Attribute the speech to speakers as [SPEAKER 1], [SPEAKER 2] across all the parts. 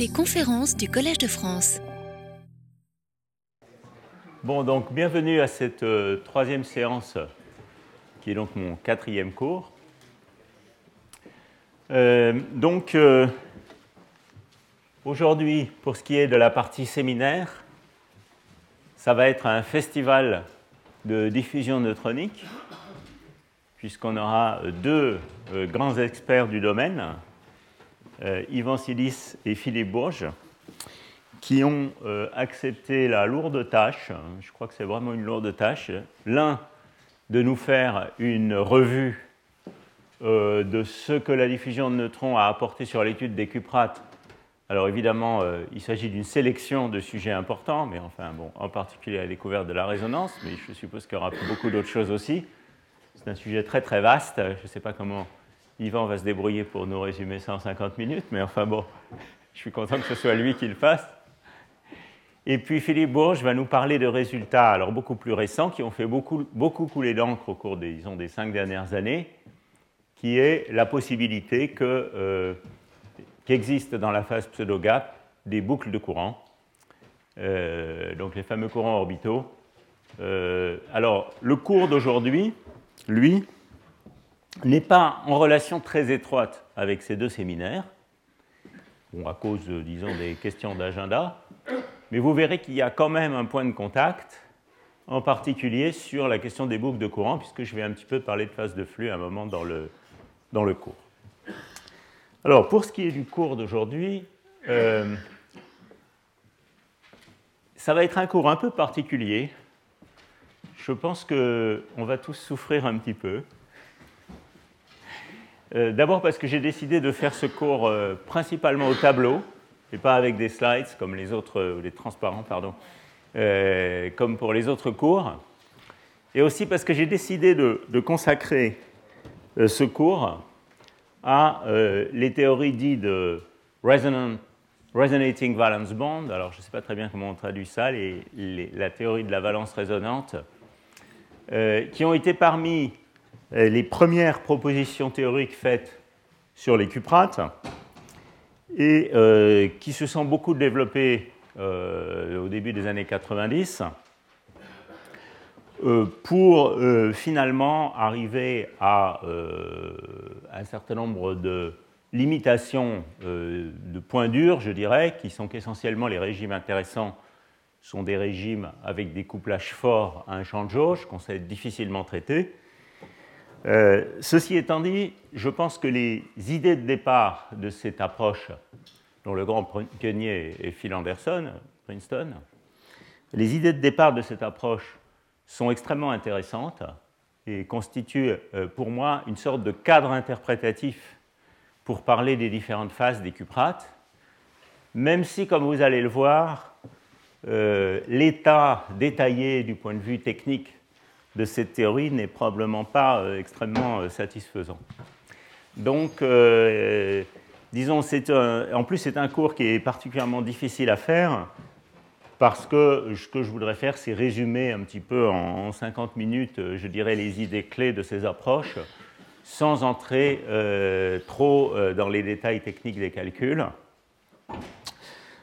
[SPEAKER 1] Les conférences du Collège de France.
[SPEAKER 2] Bon, donc bienvenue à cette euh, troisième séance, qui est donc mon quatrième cours. Euh, donc, euh, aujourd'hui, pour ce qui est de la partie séminaire, ça va être un festival de diffusion neutronique, puisqu'on aura deux grands experts du domaine, Yvan Silis et Philippe Bourges, qui ont accepté la lourde tâche, je crois que c'est vraiment une lourde tâche, l'un de nous faire une revue de ce que la diffusion de neutrons a apporté sur l'étude des cuprates. Alors évidemment, il s'agit d'une sélection de sujets importants, mais enfin, bon, en particulier la découverte de la résonance, mais je suppose qu'il y aura beaucoup d'autres choses aussi. C'est un sujet très très vaste, je ne sais pas comment Yvan va se débrouiller pour nous résumer ça en 50 minutes, mais enfin bon, je suis content que ce soit lui qui le fasse. Et puis Philippe Bourges va nous parler de résultats alors beaucoup plus récents qui ont fait beaucoup, couler d'encre au cours des, cinq dernières années, qui est la possibilité que, euh, dans la phase pseudo-gap des boucles de courant, euh, donc les fameux courants orbitaux. Euh, alors le cours d'aujourd'hui, lui, n'est pas en relation très étroite avec ces deux séminaires, à cause, disons, des questions d'agenda, mais vous verrez qu'il y a quand même un point de contact, en particulier sur la question des boucles de courant, puisque je vais un petit peu parler de phase de flux à un moment dans le, dans le cours. Alors, pour ce qui est du cours d'aujourd'hui, euh, ça va être un cours un peu particulier. Je pense qu'on va tous souffrir un petit peu. Euh, D'abord parce que j'ai décidé de faire ce cours euh, principalement au tableau, et pas avec des slides comme les autres, les transparents, pardon, euh, comme pour les autres cours. Et aussi parce que j'ai décidé de, consacrer euh, ce cours à euh, les théories dites de resonant, resonating valence bond. Alors, je ne sais pas très bien comment on traduit ça, les, la théorie de la valence résonante, qui ont été parmi les premières propositions théoriques faites sur les cuprates et euh, qui se sont beaucoup développées euh, au début des années 90 euh, pour finalement arriver à un certain nombre de limitations de points durs, je dirais, qui sont qu'essentiellement les régimes intéressants sont des régimes avec des couplages forts à un champ de jauge qu'on sait difficilement traiter. Euh, ceci étant dit, je pense que les idées de départ de cette approche, dont le grand pionnier est Phil Anderson, Princeton, les idées de départ de cette approche sont extrêmement intéressantes et constituent euh, pour moi une sorte de cadre interprétatif pour parler des différentes phases des cuprates, même si, comme vous allez le voir, euh, l'état détaillé du point de vue technique de cette théorie n'est probablement pas euh, extrêmement euh, satisfaisant. Donc, euh, disons, un, en plus, c'est un cours qui est particulièrement difficile à faire parce que ce que je voudrais faire, c'est résumer un petit peu en 50 minutes, je dirais, les idées clés de ces approches, sans entrer trop dans les détails techniques des calculs.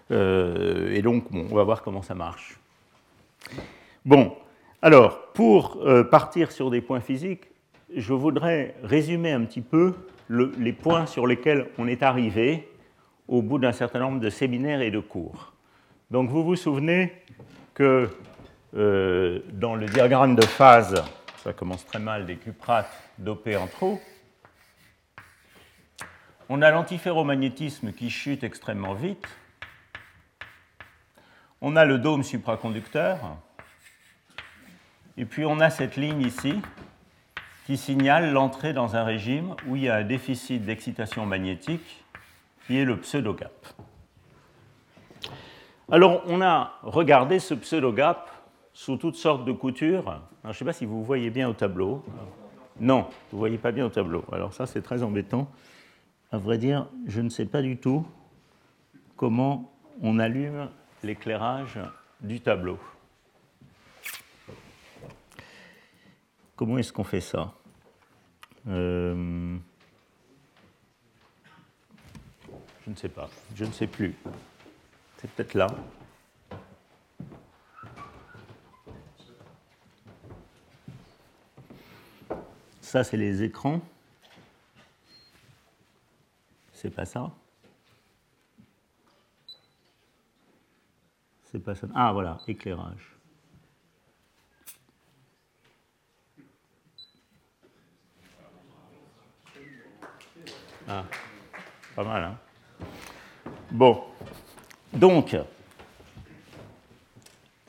[SPEAKER 2] Et donc, bon, on va voir comment ça marche. Bon, alors, pour euh, partir sur des points physiques, je voudrais résumer un petit peu le, les points sur lesquels on est arrivé au bout d'un certain nombre de séminaires et de cours. Donc, vous vous souvenez que euh, dans le diagramme de phase, ça commence très mal, des cuprates dopés en trop, on a l'antiferromagnétisme qui chute extrêmement vite, on a le dôme supraconducteur, et puis on a cette ligne ici qui signale l'entrée dans un régime où il y a un déficit d'excitation magnétique qui est le pseudo-gap. Alors on a regardé ce pseudo-gap sous toutes sortes de coutures. Je ne sais pas si vous voyez bien au tableau. Non, vous ne voyez pas bien au tableau. Alors ça c'est très embêtant. À vrai dire, je ne sais pas du tout comment on allume l'éclairage du tableau. Comment est-ce qu'on fait ça euh... Je ne sais pas, je ne sais plus. C'est peut-être là. Ça, c'est les écrans. C'est pas ça. C'est pas ça. Ah, voilà, éclairage. Ah, pas mal, hein Bon, donc,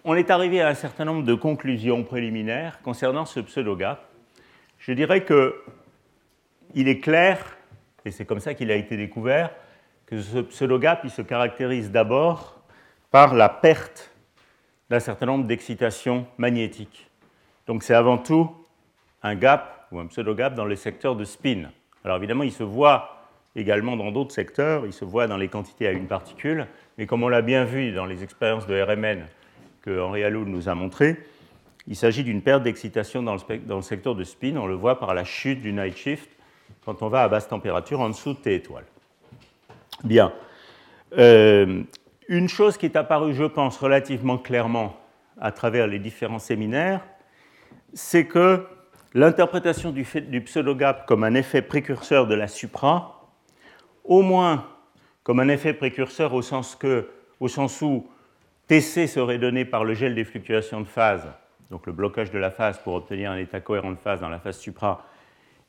[SPEAKER 2] on est arrivé à un certain nombre de conclusions préliminaires concernant ce pseudo-gap. Je dirais que il est clair, et c'est comme ça qu'il a été découvert, que ce pseudo-gap il se caractérise d'abord par la perte d'un certain nombre d'excitations magnétiques. Donc c'est avant tout un gap ou un pseudo-gap dans le secteur de spin. Alors évidemment, il se voit également dans d'autres secteurs, il se voit dans les quantités à une particule, mais comme on l'a bien vu dans les expériences de RMN que Henri Alloul nous a montrées, il s'agit d'une perte d'excitation dans, le secteur de spin, on le voit par la chute du night shift quand on va à basse température en dessous de T étoile. Bien. Euh, une chose qui est apparue, je pense, relativement clairement à travers les différents séminaires, c'est que l'interprétation du, du pseudo-gap comme un effet précurseur de la supra, au moins comme un effet précurseur au sens, où TC serait donné par le gel des fluctuations de phase, donc le blocage de la phase pour obtenir un état cohérent de phase dans la phase supra,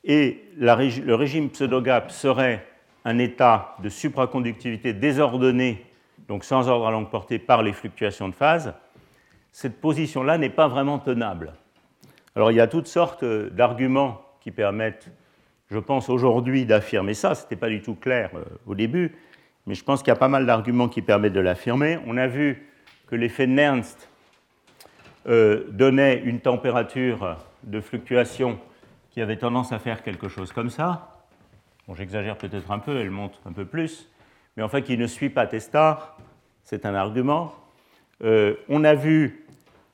[SPEAKER 2] et le régime pseudo-gap serait un état de supraconductivité désordonné, donc sans ordre à longue portée par les fluctuations de phase, cette position-là n'est pas vraiment tenable. Alors il y a toutes sortes d'arguments qui permettent, je pense aujourd'hui, d'affirmer ça. Ce n'était pas du tout clair euh, au début, mais je pense qu'il y a pas mal d'arguments qui permettent de l'affirmer. On a vu que l'effet Nernst euh, donnait une température de fluctuation qui avait tendance à faire quelque chose comme ça. Bon, j'exagère peut-être un peu, elle monte un peu plus, mais enfin qui ne suit pas Testard, c'est un argument. Euh, on a vu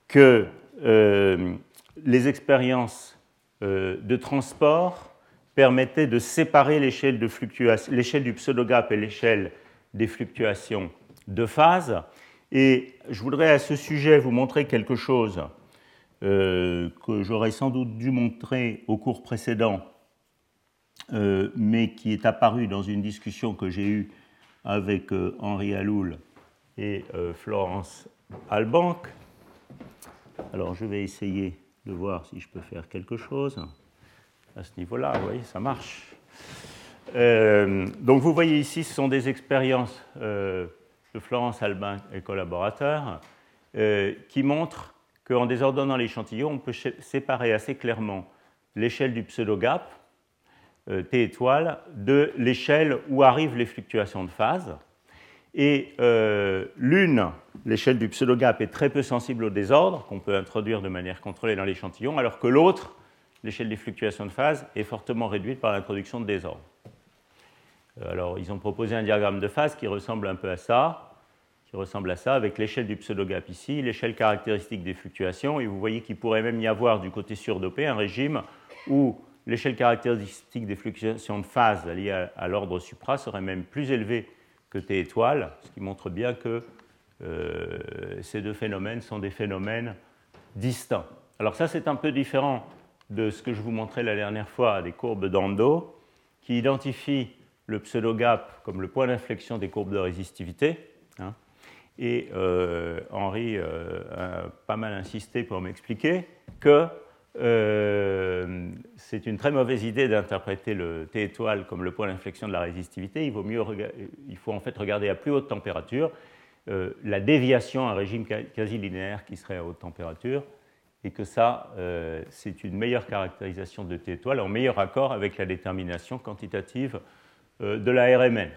[SPEAKER 2] que euh, les expériences de transport permettaient de séparer l'échelle du pseudogap et l'échelle des fluctuations de phase. Et je voudrais à ce sujet vous montrer quelque chose euh, que j'aurais sans doute dû montrer au cours précédent, euh, mais qui est apparu dans une discussion que j'ai eue avec euh, Henri Aloul et Florence Albank. Alors je vais essayer de voir si je peux faire quelque chose à ce niveau-là. Vous voyez, ça marche. donc vous voyez ici, ce sont des expériences Florence Albin et collaborateurs, euh, qui montrent qu'en désordonnant l'échantillon, on peut séparer assez clairement l'échelle du pseudo-gap, euh, T étoile, de l'échelle où arrivent les fluctuations de phase. Et euh, l'une, l'échelle du pseudo-gap, est très peu sensible au désordre, qu'on peut introduire de manière contrôlée dans l'échantillon, alors que l'autre, l'échelle des fluctuations de phase, est fortement réduite par l'introduction de désordre. Alors, ils ont proposé un diagramme de phase qui ressemble un peu à ça qui ressemble à ça, avec l'échelle du pseudo-gap ici, l'échelle caractéristique des fluctuations, et vous voyez qu'il pourrait même y avoir du côté surdopé un régime où l'échelle caractéristique des fluctuations de phase liées à, l'ordre supra serait même plus élevée que T étoile, ce qui montre bien que euh, ces deux phénomènes sont des phénomènes distincts. Alors ça, c'est un peu différent de ce que je vous montrais la dernière fois des courbes d'Ando, qui identifient le pseudo-gap comme le point d'inflexion des courbes de résistivité. Hein. Et euh, Henri euh, a pas mal insisté pour m'expliquer que euh, c'est une très mauvaise idée d'interpréter le T étoile comme le point d'inflexion de la résistivité. Il, faut en fait regarder à plus haute température la déviation à un régime quasi linéaire qui serait à haute température et que ça, c'est une meilleure caractérisation de T étoile en meilleur accord avec la détermination quantitative de la RMN.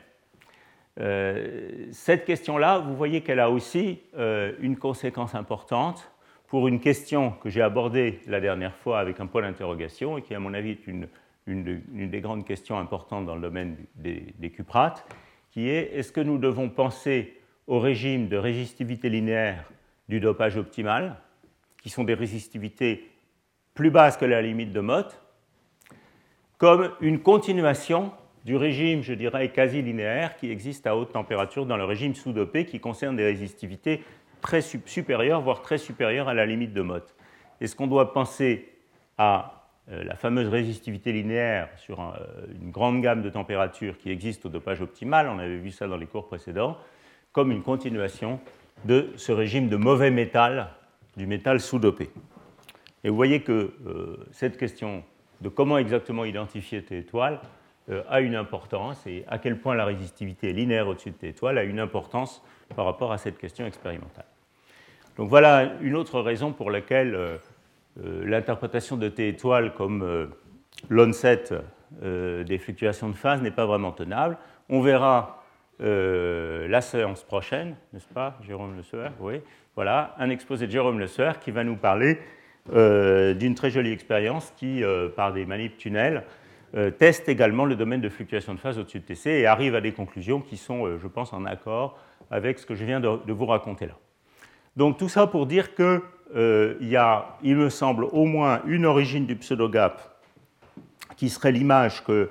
[SPEAKER 2] Euh, cette question-là, vous voyez qu'elle a aussi euh, une conséquence importante pour une question que j'ai abordée la dernière fois avec un point d'interrogation et qui, à mon avis, est une, des grandes questions importantes dans le domaine des, des cuprates, qui est est-ce que nous devons penser au régime de résistivité linéaire du dopage optimal, qui sont des résistivités plus basses que la limite de Mott, comme une continuation du régime, je dirais, quasi linéaire qui existe à haute température dans le régime sous-dopé qui concerne des résistivités très supérieures, voire très supérieures à la limite de Mott. Est-ce qu'on doit penser à euh, la fameuse résistivité linéaire sur une grande gamme de températures qui existe au dopage optimal, on avait vu ça dans les cours précédents, comme une continuation de ce régime de mauvais métal, du métal sous-dopé? Et vous voyez que euh, cette question de comment exactement identifier T étoile euh, a une importance et à quel point la résistivité linéaire au-dessus de T étoile a une importance par rapport à cette question expérimentale. Donc voilà une autre raison pour laquelle euh, l'interprétation de T étoile comme l'onset des fluctuations de phase n'est pas vraiment tenable. On verra la séance prochaine, n'est-ce pas, Jérôme Le Sueur? Oui, voilà, un exposé de Jérôme Le Sueur qui va nous parler euh, d'une très jolie expérience qui, euh, par des manips tunnels, euh, teste également le domaine de fluctuation de phase au-dessus de TC et arrive à des conclusions qui sont, je pense, en accord avec ce que je viens de, vous raconter là. Donc tout ça pour dire qu'il y a, il me semble, au moins une origine du pseudo-gap qui serait l'image que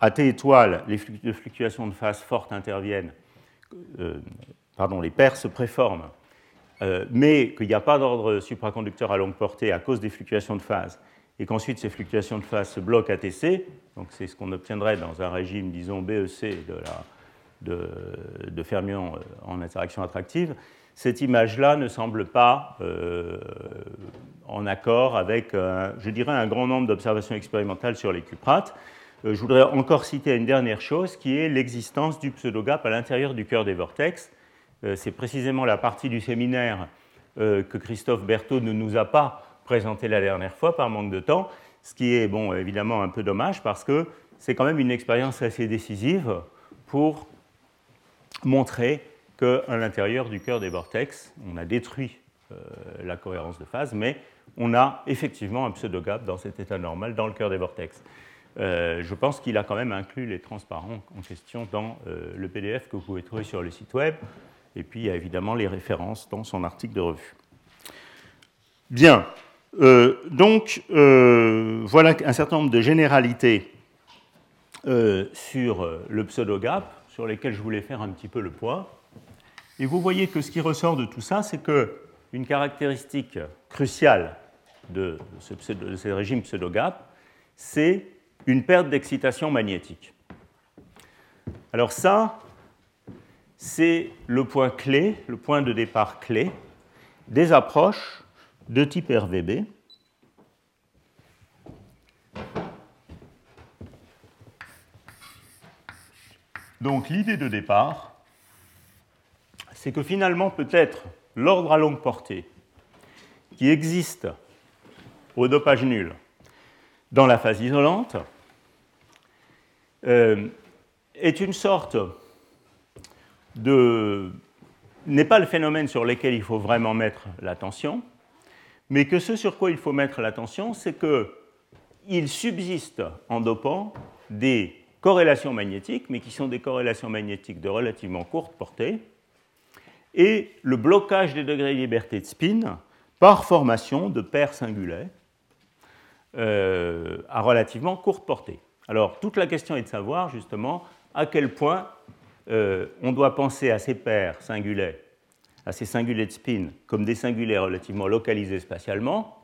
[SPEAKER 2] à T étoile, les fluctuations de phase fortes interviennent, pardon, les paires se préforment euh, mais qu'il n'y a pas d'ordre supraconducteur à longue portée à cause des fluctuations de phase, et qu'ensuite ces fluctuations de phase se bloquent à TC, donc c'est ce qu'on obtiendrait dans un régime, disons, BEC de, fermions euh, en interaction attractive, cette image-là ne semble pas euh, en accord avec, je dirais, un grand nombre d'observations expérimentales sur les cuprates. je voudrais encore citer une dernière chose qui est l'existence du pseudogap à l'intérieur du cœur des vortex. Euh, c'est précisément la partie du séminaire euh, que Christophe Berthaud ne nous a pas présenté la dernière fois par manque de temps, ce qui est bon, évidemment un peu dommage parce que c'est quand même une expérience assez décisive pour montrer qu'à l'intérieur du cœur des vortex, on a détruit euh, la cohérence de phase, mais on a effectivement un pseudo-gap dans cet état normal dans le cœur des vortex. je pense qu'il a quand même inclus les transparents en question dans le PDF que vous pouvez trouver sur le site web. Et puis, il y a évidemment les références dans son article de revue. Bien. Euh, donc, euh, voilà un certain nombre de généralités euh, sur le pseudo-gap, sur lesquelles je voulais faire un petit peu le poids. Et vous voyez que ce qui ressort de tout ça, c'est qu'une caractéristique cruciale de ce, de ce régime pseudo-gap, c'est une perte d'excitation magnétique. Alors ça, c'est le point clé, le point de départ clé des approches de type RVB. Donc l'idée de départ, c'est que finalement peut-être l'ordre à longue portée qui existe au dopage nul dans la phase isolante euh, est une sorte n'est pas le phénomène sur lequel il faut vraiment mettre l'attention, mais que ce sur quoi il faut mettre l'attention, c'est qu'il subsiste en dopant des corrélations magnétiques, mais qui sont des corrélations magnétiques de relativement courte portée, et le blocage des degrés de liberté de spin par formation de paires singulaires euh, à relativement courte portée. Alors, toute la question est de savoir justement à quel point euh, on doit penser à ces paires singulaires, à ces singulets de spin, comme des singulets relativement localisés spatialement,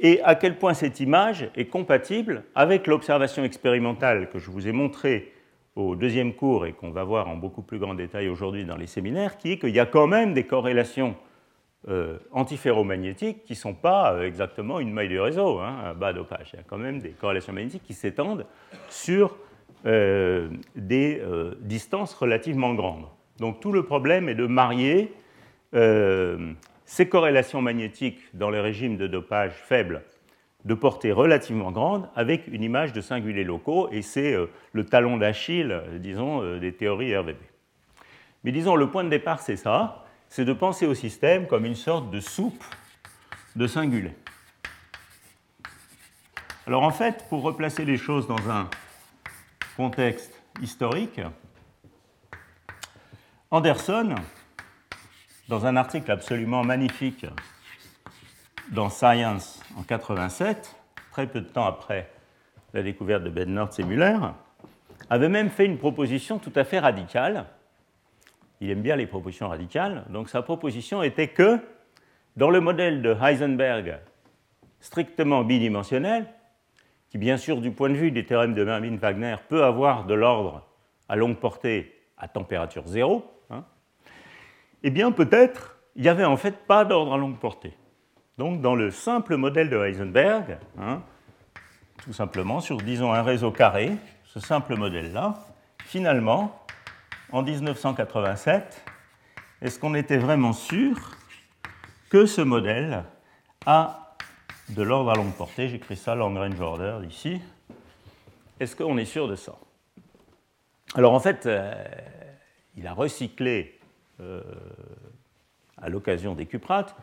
[SPEAKER 2] et à quel point cette image est compatible avec l'observation expérimentale que je vous ai montrée au deuxième cours et qu'on va voir en beaucoup plus grand détail aujourd'hui dans les séminaires, qui est qu'il y a quand même des corrélations euh, antiferromagnétiques qui ne sont pas euh, exactement une maille du réseau, hein, un bas dopage. Il y a quand même des corrélations magnétiques qui s'étendent sur euh, des euh, distances relativement grandes. Donc tout le problème est de marier euh, ces corrélations magnétiques dans les régimes de dopage faibles de portée relativement grande avec une image de singulés locaux, et c'est le talon d'Achille, disons, des théories RVB. Mais disons, le point de départ, c'est ça, c'est de penser au système comme une sorte de soupe de singulés. Alors en fait, pour replacer les choses dans un contexte historique, Anderson, dans un article absolument magnifique dans Science en 87, très peu de temps après la découverte de Bednorz et Müller, avait même fait une proposition tout à fait radicale. Il aime bien les propositions radicales. Donc sa proposition était que dans le modèle de Heisenberg strictement bidimensionnel, qui bien sûr du point de vue des théorèmes de Mermin-Wagner peut avoir de l'ordre à longue portée à température zéro, eh bien peut-être il n'y avait en fait pas d'ordre à longue portée. Donc dans le simple modèle de Heisenberg, hein, tout simplement sur, disons, un réseau carré, ce simple modèle-là, finalement, en 1987, est-ce qu'on était vraiment sûr que ce modèle a de l'ordre à longue portée? J'écris ça long range order ici. Est-ce qu'on est sûr de ça? Alors en fait, euh, il a recyclé euh, à l'occasion des cuprates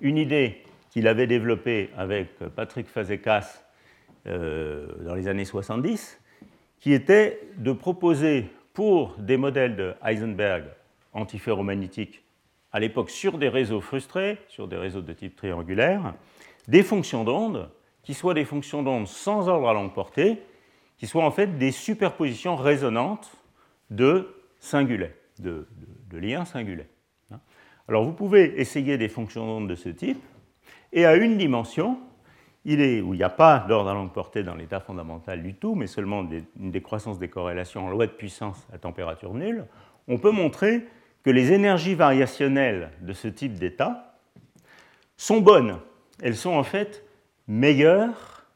[SPEAKER 2] une idée qu'il avait développée avec Patrick Fazekas euh, dans les années 70, qui était de proposer pour des modèles de Heisenberg antiferromagnétiques, à l'époque sur des réseaux frustrés, sur des réseaux de type triangulaire, des fonctions d'onde qui soient des fonctions d'onde sans ordre à longue portée, qui soient en fait des superpositions résonantes de singulets, de, de liens singulets. Alors vous pouvez essayer des fonctions d'onde de ce type, et à une dimension, il est, où il n'y a pas d'ordre à longue portée dans l'état fondamental du tout, mais seulement une décroissance des corrélations en loi de puissance à température nulle, on peut montrer que les énergies variationnelles de ce type d'état sont bonnes. Elles sont en fait meilleures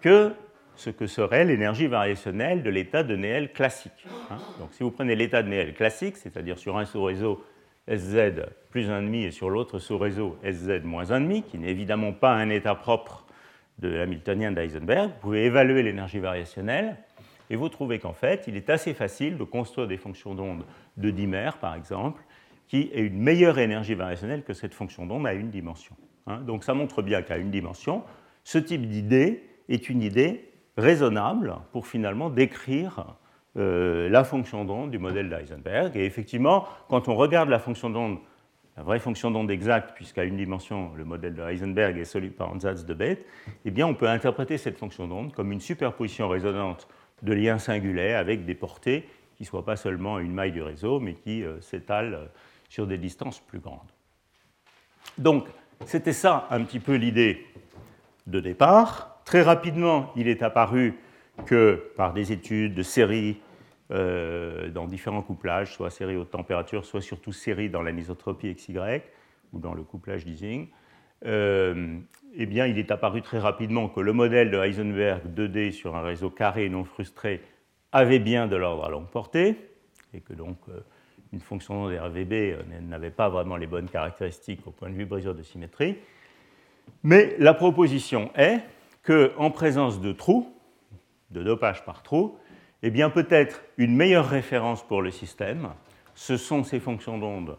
[SPEAKER 2] que ce que serait l'énergie variationnelle de l'état de Néel classique. Hein. Donc si vous prenez l'état de Néel classique, c'est-à-dire sur un sous-réseau SZ plus 1,5 et sur l'autre sous-réseau SZ moins 1,5, qui n'est évidemment pas un état propre de l'hamiltonien d'Eisenberg, vous pouvez évaluer l'énergie variationnelle et vous trouvez qu'en fait, il est assez facile de construire des fonctions d'onde de dimère, par exemple, qui aient une meilleure énergie variationnelle que cette fonction d'onde à une dimension. Hein. Donc ça montre bien qu'à une dimension, ce type d'idée est une idée raisonnable pour finalement décrire euh, la fonction d'onde du modèle d'Eisenberg. Et effectivement, quand on regarde la fonction d'onde la vraie fonction d'onde exacte, puisqu'à une dimension, le modèle de Heisenberg est solide par ansatz de Bethe, eh bien, on peut interpréter cette fonction d'onde comme une superposition résonante de liens singulaires avec des portées qui ne soient pas seulement une maille du réseau, mais qui euh, s'étalent euh, sur des distances plus grandes. Donc, c'était ça un petit peu l'idée de départ. Très rapidement, il est apparu que par des études de série euh, dans différents couplages, soit série haute température, soit surtout série dans l'anisotropie XY ou dans le couplage d'Ising, euh, eh bien, il est apparu très rapidement que le modèle de Heisenberg 2D sur un réseau carré non frustré avait bien de l'ordre à longue portée, et que donc euh, une fonction de RVB n'avait pas vraiment les bonnes caractéristiques au point de vue brisure de symétrie. Mais la proposition est qu'en présence de trous, de dopage par trou, eh bien peut-être une meilleure référence pour le système, ce sont ces fonctions d'onde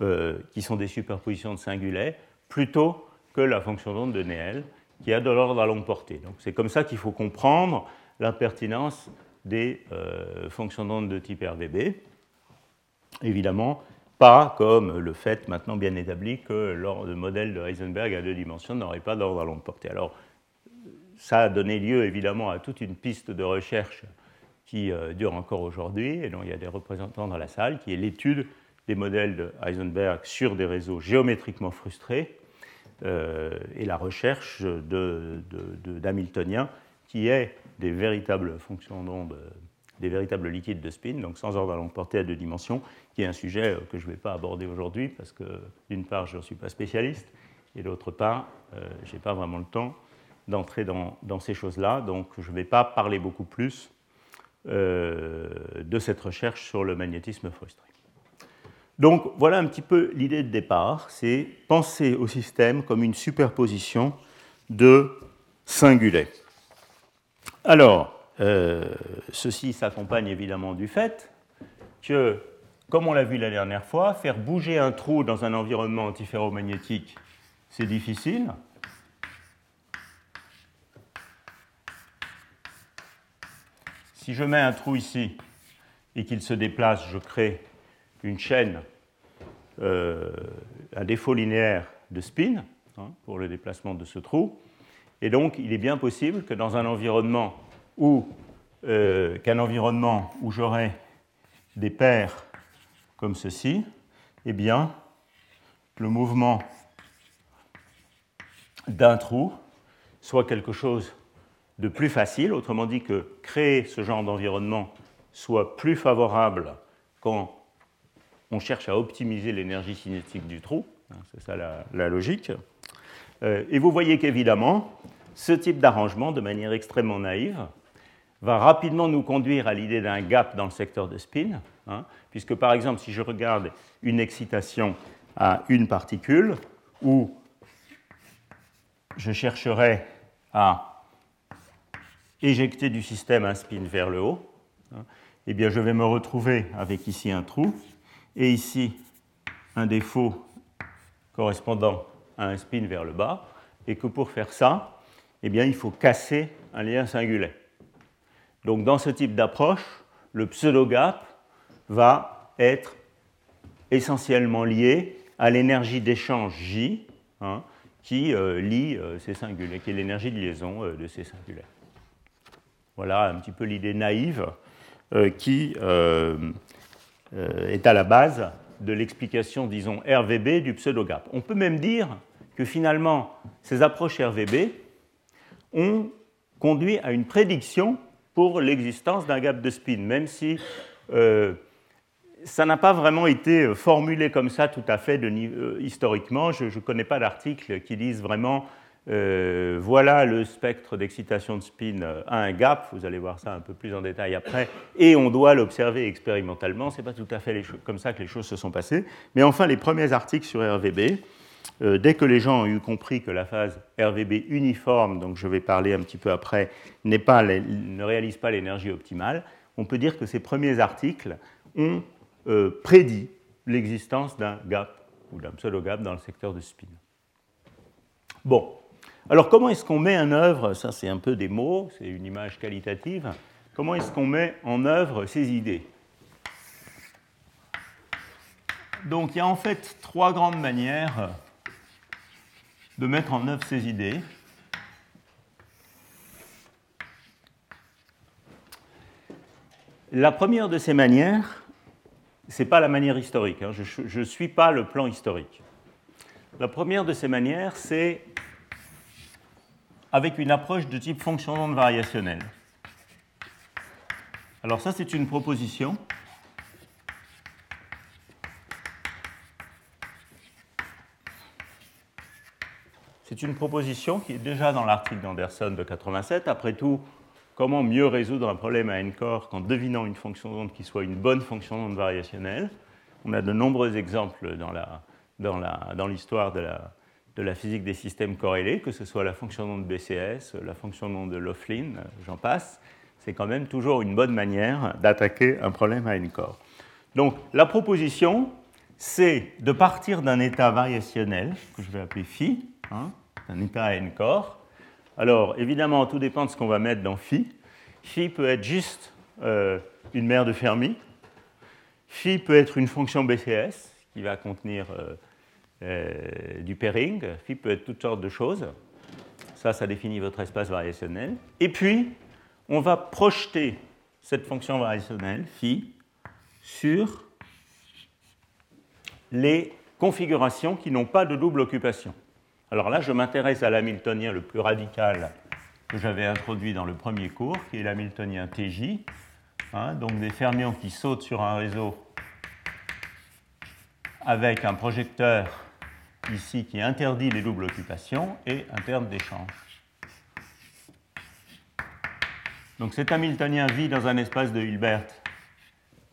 [SPEAKER 2] euh, qui sont des superpositions de singulets, plutôt que la fonction d'onde de Néel, qui a de l'ordre à longue portée. Donc c'est comme ça qu'il faut comprendre la pertinence des euh, fonctions d'onde de type RVB. Évidemment, pas comme le fait maintenant bien établi que le modèle de Heisenberg à deux dimensions n'aurait pas d'ordre à longue portée. Alors, ça a donné lieu évidemment à toute une piste de recherche qui euh, dure encore aujourd'hui. Et dont il y a des représentants dans la salle, qui est l'étude des modèles de Heisenberg sur des réseaux géométriquement frustrés euh, et la recherche d'Hamiltonien qui est des véritables fonctions d'onde, des véritables liquides de spin, donc sans ordre à longue portée à deux dimensions, qui est un sujet euh, que je ne vais pas aborder aujourd'hui parce que d'une part je ne suis pas spécialiste et d'autre part je n'ai pas vraiment le temps d'entrer dans, ces choses-là, donc je ne vais pas parler beaucoup plus euh, de cette recherche sur le magnétisme frustré. Donc voilà un petit peu l'idée de départ, c'est penser au système comme une superposition de singulets. Alors, euh, ceci s'accompagne évidemment du fait que, comme on l'a vu la dernière fois, faire bouger un trou dans un environnement antiferromagnétique, c'est difficile. Si je mets un trou ici et qu'il se déplace, je crée une chaîne, euh, un défaut linéaire de spin hein, pour le déplacement de ce trou. Et donc, il est bien possible que dans un environnement où euh, qu'un environnement où j'aurais des paires comme ceci, eh bien, le mouvement d'un trou soit quelque chose de plus facile, autrement dit que créer ce genre d'environnement soit plus favorable quand on cherche à optimiser l'énergie cinétique du trou, hein, c'est ça la, logique. Euh, et vous voyez qu'évidemment, ce type d'arrangement, de manière extrêmement naïve, va rapidement nous conduire à l'idée d'un gap dans le secteur de spin, hein, puisque par exemple, si je regarde une excitation à une particule, où je chercherai à éjecter du système un spin vers le haut, hein, eh bien je vais me retrouver avec ici un trou et ici un défaut correspondant à un spin vers le bas, et que pour faire ça, eh bien, il faut casser un lien singulaire. Donc dans ce type d'approche, le pseudo-gap va être essentiellement lié à l'énergie d'échange J hein, qui euh, lie euh, ces singulaires, qui est l'énergie de liaison euh, de ces singulaires. Voilà un petit peu l'idée naïve qui est à la base de l'explication, disons, RVB du pseudo-gap. On peut même dire que finalement, ces approches RVB ont conduit à une prédiction pour l'existence d'un gap de spin, même si euh, ça n'a pas vraiment été formulé comme ça tout à fait euh, historiquement. Je ne connais pas d'article qui dise vraiment euh, voilà le spectre d'excitation de spin à un gap, vous allez voir ça un peu plus en détail après, et on doit l'observer expérimentalement. Ce n'est pas tout à fait comme ça que les choses se sont passées. Mais enfin, les premiers articles sur RVB euh, dès que les gens ont eu compris que la phase RVB uniforme, donc je vais parler un petit peu après, ne réalise pas l'énergie optimale, on peut dire que ces premiers articles ont euh, prédit l'existence d'un gap ou d'un pseudo-gap dans le secteur de spin. Bon, alors comment est-ce qu'on met en œuvre, ça c'est un peu des mots, c'est une image qualitative, comment est-ce qu'on met en œuvre ces idées? Donc il y a en fait trois grandes manières de mettre en œuvre ces idées. La première de ces manières, ce n'est pas la manière historique, hein. je ne suis pas le plan historique. La première de ces manières, c'est avec une approche de type fonction d'onde variationnelle. Alors ça, c'est une proposition C'est une proposition qui est déjà dans l'article d'Anderson de 87. Après tout, comment mieux résoudre un problème à n-corps qu'en devinant une fonction d'onde qui soit une bonne fonction d'onde variationnelle On a de nombreux exemples dans l'histoire de, la, physique des systèmes corrélés, que ce soit la fonction d'onde BCS, la fonction de Laughlin, j'en passe. C'est quand même toujours une bonne manière d'attaquer un problème à n-corps. Donc la proposition, c'est de partir d'un état variationnel, que je vais appeler phi, hein, un état à n corps. Alors, évidemment, tout dépend de ce qu'on va mettre dans phi. Phi peut être juste euh, une mère de Fermi. Phi peut être une fonction BCS qui va contenir euh, euh, du pairing. Phi peut être toutes sortes de choses. Ça, ça définit votre espace variationnel. Et puis, on va projeter cette fonction variationnelle, phi, sur les configurations qui n'ont pas de double occupation. Alors là, je m'intéresse à l'hamiltonien le plus radical que j'avais introduit dans le premier cours, qui est l'hamiltonien TJ, hein, donc des fermions qui sautent sur un réseau avec un projecteur ici qui interdit les doubles occupations et un terme d'échange. Donc cet Hamiltonien vit dans un espace de Hilbert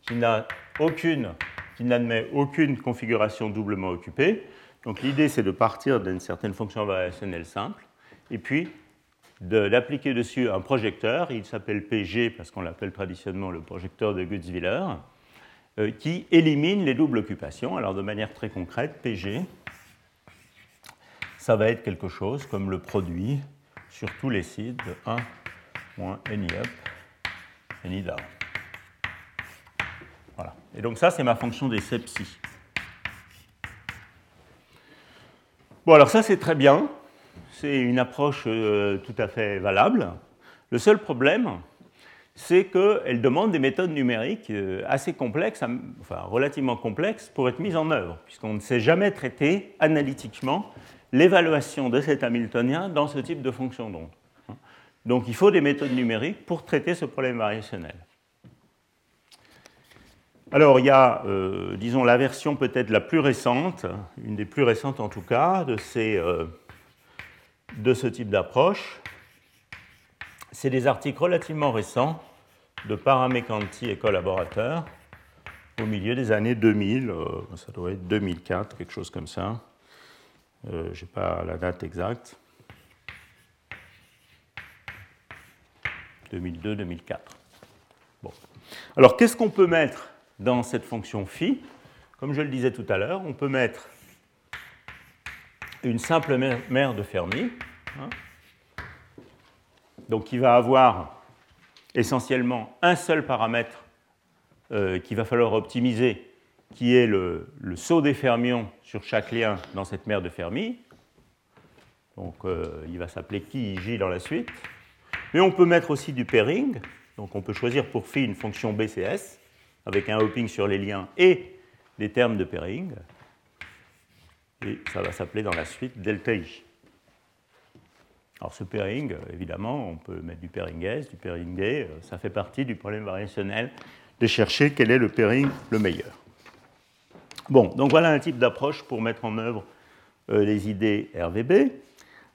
[SPEAKER 2] qui n'a aucune, qui n'admet aucune configuration doublement occupée. Donc l'idée, c'est de partir d'une certaine fonction variationnelle simple, et puis d'appliquer dessus un projecteur, il s'appelle PG parce qu'on l'appelle traditionnellement le projecteur de Gutzwiller, euh, qui élimine les doubles occupations. Alors de manière très concrète, PG, ça va être quelque chose comme le produit sur tous les sites de 1 moins NI up, NI down. Voilà. Et donc ça, c'est ma fonction des psi. Bon, alors ça c'est très bien, c'est une approche euh, tout à fait valable. Le seul problème, c'est qu'elle demande des méthodes numériques euh, assez complexes, enfin relativement complexes, pour être mises en œuvre, puisqu'on ne sait jamais traiter analytiquement l'évaluation de cet Hamiltonien dans ce type de fonction d'onde. Donc il faut des méthodes numériques pour traiter ce problème variationnel. Alors il y a, euh, disons, la version peut-être la plus récente, une des plus récentes en tout cas, de, ces, euh, de ce type d'approche. C'est des articles relativement récents de Paramecanti et collaborateurs au milieu des années 2000, euh, ça doit être 2004, quelque chose comme ça. Je n'ai pas la date exacte. 2002-2004. Bon. Alors qu'est-ce qu'on peut mettre dans cette fonction phi? Comme je le disais tout à l'heure, on peut mettre une simple mère de Fermi, hein, donc qui va avoir essentiellement un seul paramètre euh, qu'il va falloir optimiser, qui est le, saut des fermions sur chaque lien dans cette mère de Fermi. Donc euh, il va s'appeler qui J dans la suite. Mais on peut mettre aussi du pairing, donc on peut choisir pour phi une fonction BCS avec un hopping sur les liens et des termes de pairing. Et ça va s'appeler dans la suite delta i. Alors ce pairing, évidemment, on peut mettre du pairing S, du pairing D, ça fait partie du problème variationnel de chercher quel est le pairing le meilleur. Bon, donc voilà un type d'approche pour mettre en œuvre euh, les idées RVB.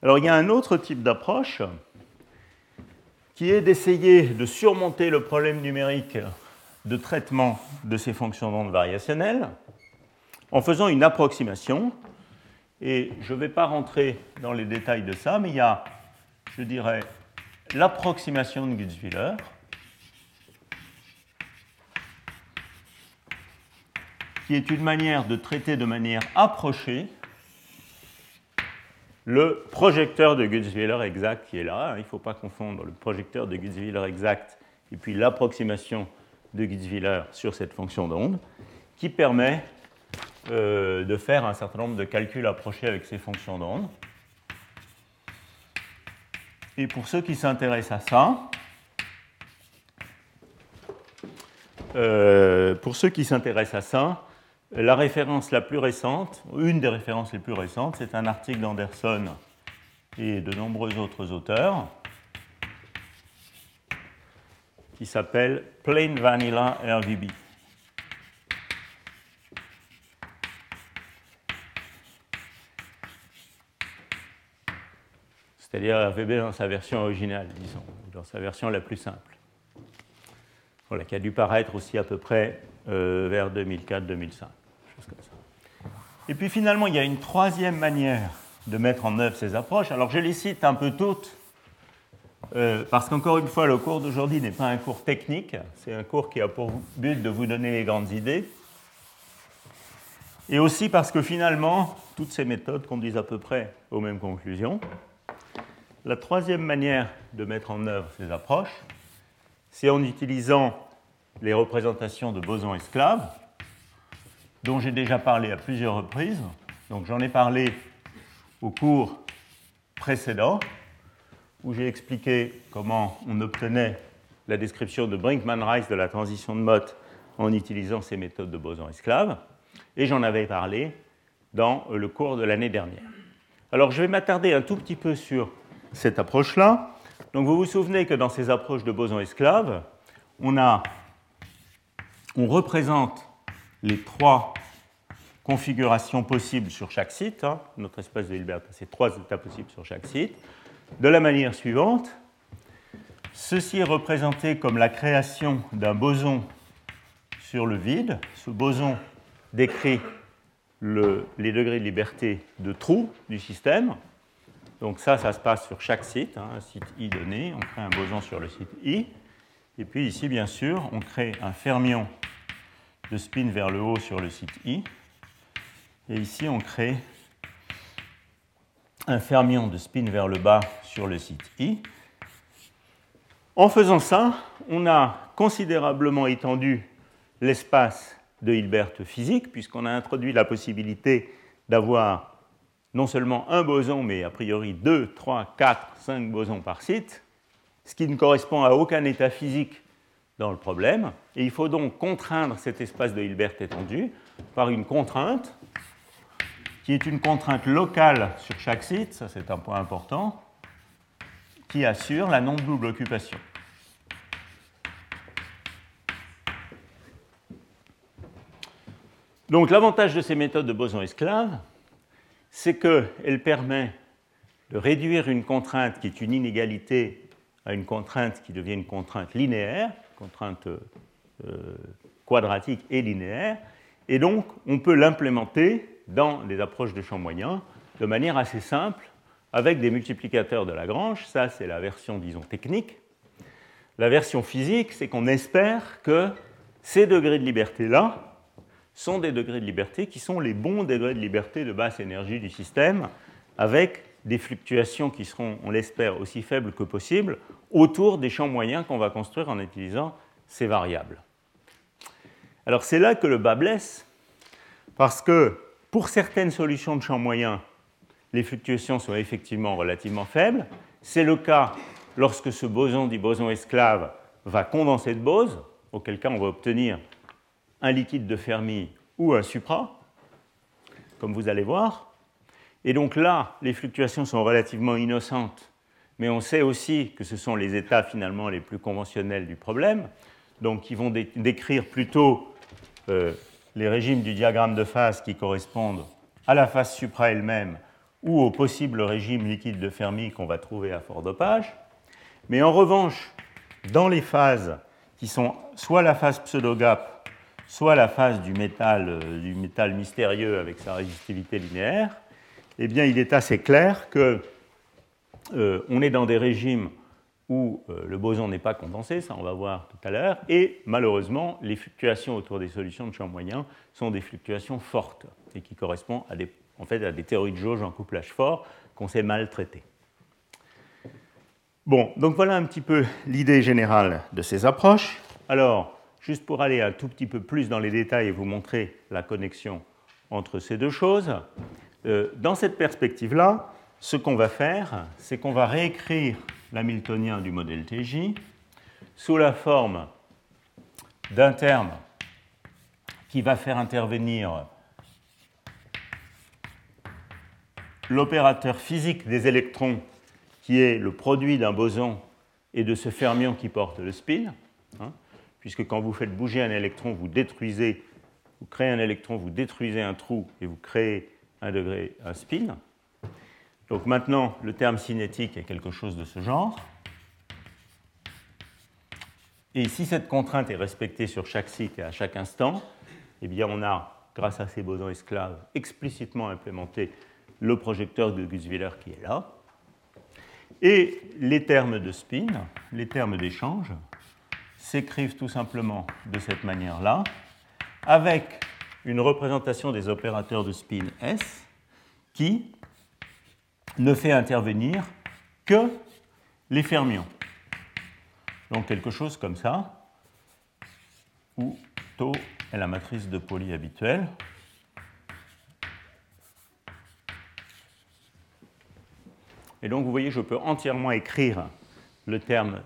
[SPEAKER 2] Alors il y a un autre type d'approche qui est d'essayer de surmonter le problème numérique de traitement de ces fonctions d'onde variationnelles en faisant une approximation. Et je ne vais pas rentrer dans les détails de ça, mais il y a, je dirais, l'approximation de Gutzwiller, qui est une manière de traiter de manière approchée le projecteur de Gutzwiller exact qui est là. Il ne faut pas confondre le projecteur de Gutzwiller exact et puis l'approximation de Gutzwiller sur cette fonction d'onde, qui permet euh, de faire un certain nombre de calculs approchés avec ces fonctions d'onde. Et pour ceux qui s'intéressent à ça, euh, pour ceux qui s'intéressent à ça, la référence la plus récente, une des références les plus récentes, c'est un article d'Anderson et de nombreux autres auteurs qui s'appelle Plain Vanilla RVB. C'est-à-dire RVB dans sa version originale, disons, dans sa version la plus simple. Voilà, qui a dû paraître aussi à peu près euh, vers 2004-2005. Et puis finalement, il y a une troisième manière de mettre en œuvre ces approches. Alors je les cite un peu toutes euh, parce qu'encore une fois, le cours d'aujourd'hui n'est pas un cours technique, c'est un cours qui a pour but de vous donner les grandes idées. Et aussi parce que finalement, toutes ces méthodes conduisent à peu près aux mêmes conclusions. La troisième manière de mettre en œuvre ces approches, c'est en utilisant les représentations de bosons esclaves, dont j'ai déjà parlé à plusieurs reprises. Donc j'en ai parlé au cours précédent où j'ai expliqué comment on obtenait la description de Brinkman-Rice de la transition de Mott en utilisant ces méthodes de boson esclave, et j'en avais parlé dans le cours de l'année dernière. Alors je vais m'attarder un tout petit peu sur cette approche-là. Donc vous vous souvenez que dans ces approches de boson esclave, on, a, on représente les trois configurations possibles sur chaque site. Hein. Notre espace de Hilbert, c'est trois états possibles sur chaque site de la manière suivante. Ceci est représenté comme la création d'un boson sur le vide. Ce boson décrit les degrés de liberté de trou du système. Donc ça, ça se passe sur chaque site, hein, un site I donné, on crée un boson sur le site I. Et puis ici, bien sûr, on crée un fermion de spin vers le haut sur le site I. Et ici, on crée un fermion de spin vers le bas sur le site I. En faisant ça, on a considérablement étendu l'espace de Hilbert physique, puisqu'on a introduit la possibilité d'avoir non seulement un boson, mais a priori 2, 3, 4, 5 bosons par site, ce qui ne correspond à aucun état physique dans le problème. Et il faut donc contraindre cet espace de Hilbert étendu par une contrainte qui est une contrainte locale sur chaque site, ça c'est un point important, qui assure la non-double occupation. Donc l'avantage de ces méthodes de boson-esclave, c'est qu'elles permettent de réduire une contrainte qui est une inégalité à une contrainte qui devient une contrainte linéaire, contrainte euh, quadratique et linéaire, et donc on peut l'implémenter dans des approches de champ moyen de manière assez simple avec des multiplicateurs de Lagrange. Ça, c'est la version, disons, technique. La version physique, c'est qu'on espère que ces degrés de liberté-là sont des degrés de liberté qui sont les bons degrés de liberté de basse énergie du système, avec des fluctuations qui seront, on l'espère, aussi faibles que possible autour des champs moyens qu'on va construire en utilisant ces variables. Alors c'est là que le bas blesse, parce que pour certaines solutions de champs moyens, les fluctuations sont effectivement relativement faibles. C'est le cas lorsque ce boson dit boson esclave va condenser de Bose, auquel cas on va obtenir un liquide de Fermi ou un supra, comme vous allez voir. Et donc là, les fluctuations sont relativement innocentes, mais on sait aussi que ce sont les états finalement les plus conventionnels du problème, donc qui vont décrire plutôt euh, les régimes du diagramme de phase qui correspondent à la phase supra elle-même ou au possible régime liquide de Fermi qu'on va trouver à fort dopage. Mais en revanche, dans les phases qui sont soit la phase pseudo-gap, soit la phase du métal, euh, du métal mystérieux avec sa résistivité linéaire, eh bien, il est assez clair qu'on euh, est dans des régimes où euh, le boson n'est pas condensé, ça on va voir tout à l'heure, et malheureusement, les fluctuations autour des solutions de champ moyen sont des fluctuations fortes et qui correspondent à des, en fait, à des théories de jauge en couplage fort qu'on sait mal traiter. Bon, donc voilà un petit peu l'idée générale de ces approches. Alors, juste pour aller un tout petit peu plus dans les détails et vous montrer la connexion entre ces deux choses, dans cette perspective-là, ce qu'on va faire, c'est qu'on va réécrire l'hamiltonien du modèle TJ sous la forme d'un terme qui va faire intervenir l'opérateur physique des électrons qui est le produit d'un boson et de ce fermion qui porte le spin, hein, puisque quand vous faites bouger un électron, vous détruisez, vous créez un électron, vous détruisez un trou et vous créez un degré, un spin. Donc maintenant, le terme cinétique est quelque chose de ce genre. Et si cette contrainte est respectée sur chaque site et à chaque instant, eh bien on a, grâce à ces bosons esclaves, explicitement implémenté le projecteur de Gutzwiller qui est là. Et les termes de spin, les termes d'échange, s'écrivent tout simplement de cette manière-là, avec une représentation des opérateurs de spin S qui ne fait intervenir que les fermions. Donc quelque chose comme ça, où tau est la matrice de Pauli habituelle. Et donc vous voyez, je peux entièrement écrire le terme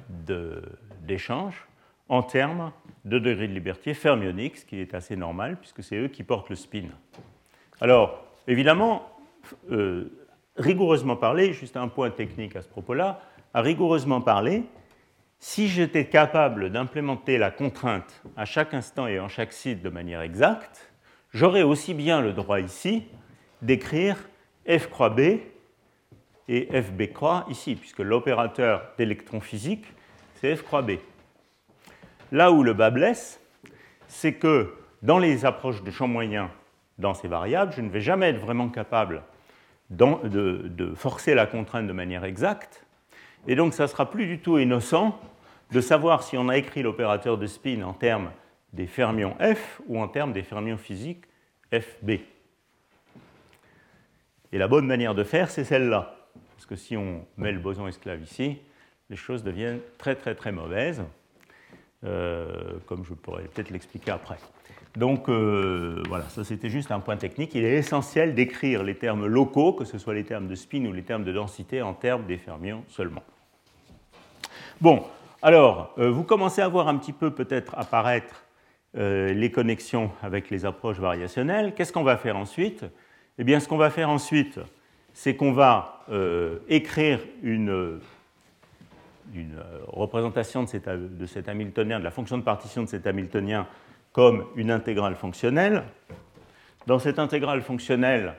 [SPEAKER 2] d'échange en termes de degré de liberté fermionique, ce qui est assez normal puisque c'est eux qui portent le spin. Alors, évidemment, euh, rigoureusement parlé, juste un point technique à ce propos-là, à rigoureusement parler, si j'étais capable d'implémenter la contrainte à chaque instant et en chaque site de manière exacte, j'aurais aussi bien le droit ici d'écrire f croix b et fb croix ici, puisque l'opérateur d'électron physique, c'est f croix b. Là où le bas blesse, c'est que dans les approches de champ moyen dans ces variables, je ne vais jamais être vraiment capable de, forcer la contrainte de manière exacte. Et donc, ça sera plus du tout innocent de savoir si on a écrit l'opérateur de spin en termes des fermions F ou en termes des fermions physiques FB. Et la bonne manière de faire, c'est celle-là. Parce que si on met le boson esclave ici, les choses deviennent très très très mauvaises, euh, comme je pourrais peut-être l'expliquer après. Donc euh, voilà, ça c'était juste un point technique. Il est essentiel d'écrire les termes locaux, que ce soit les termes de spin ou les termes de densité, en termes des fermions seulement. Bon, Alors, vous commencez à voir un petit peu peut-être apparaître les connexions avec les approches variationnelles. Qu'est-ce qu'on va faire ensuite? Eh bien, ce qu'on va faire ensuite, c'est qu'on va écrire une d'une euh, représentation de cet, Hamiltonien, de la fonction de partition de cet Hamiltonien comme une intégrale fonctionnelle. Dans cette intégrale fonctionnelle,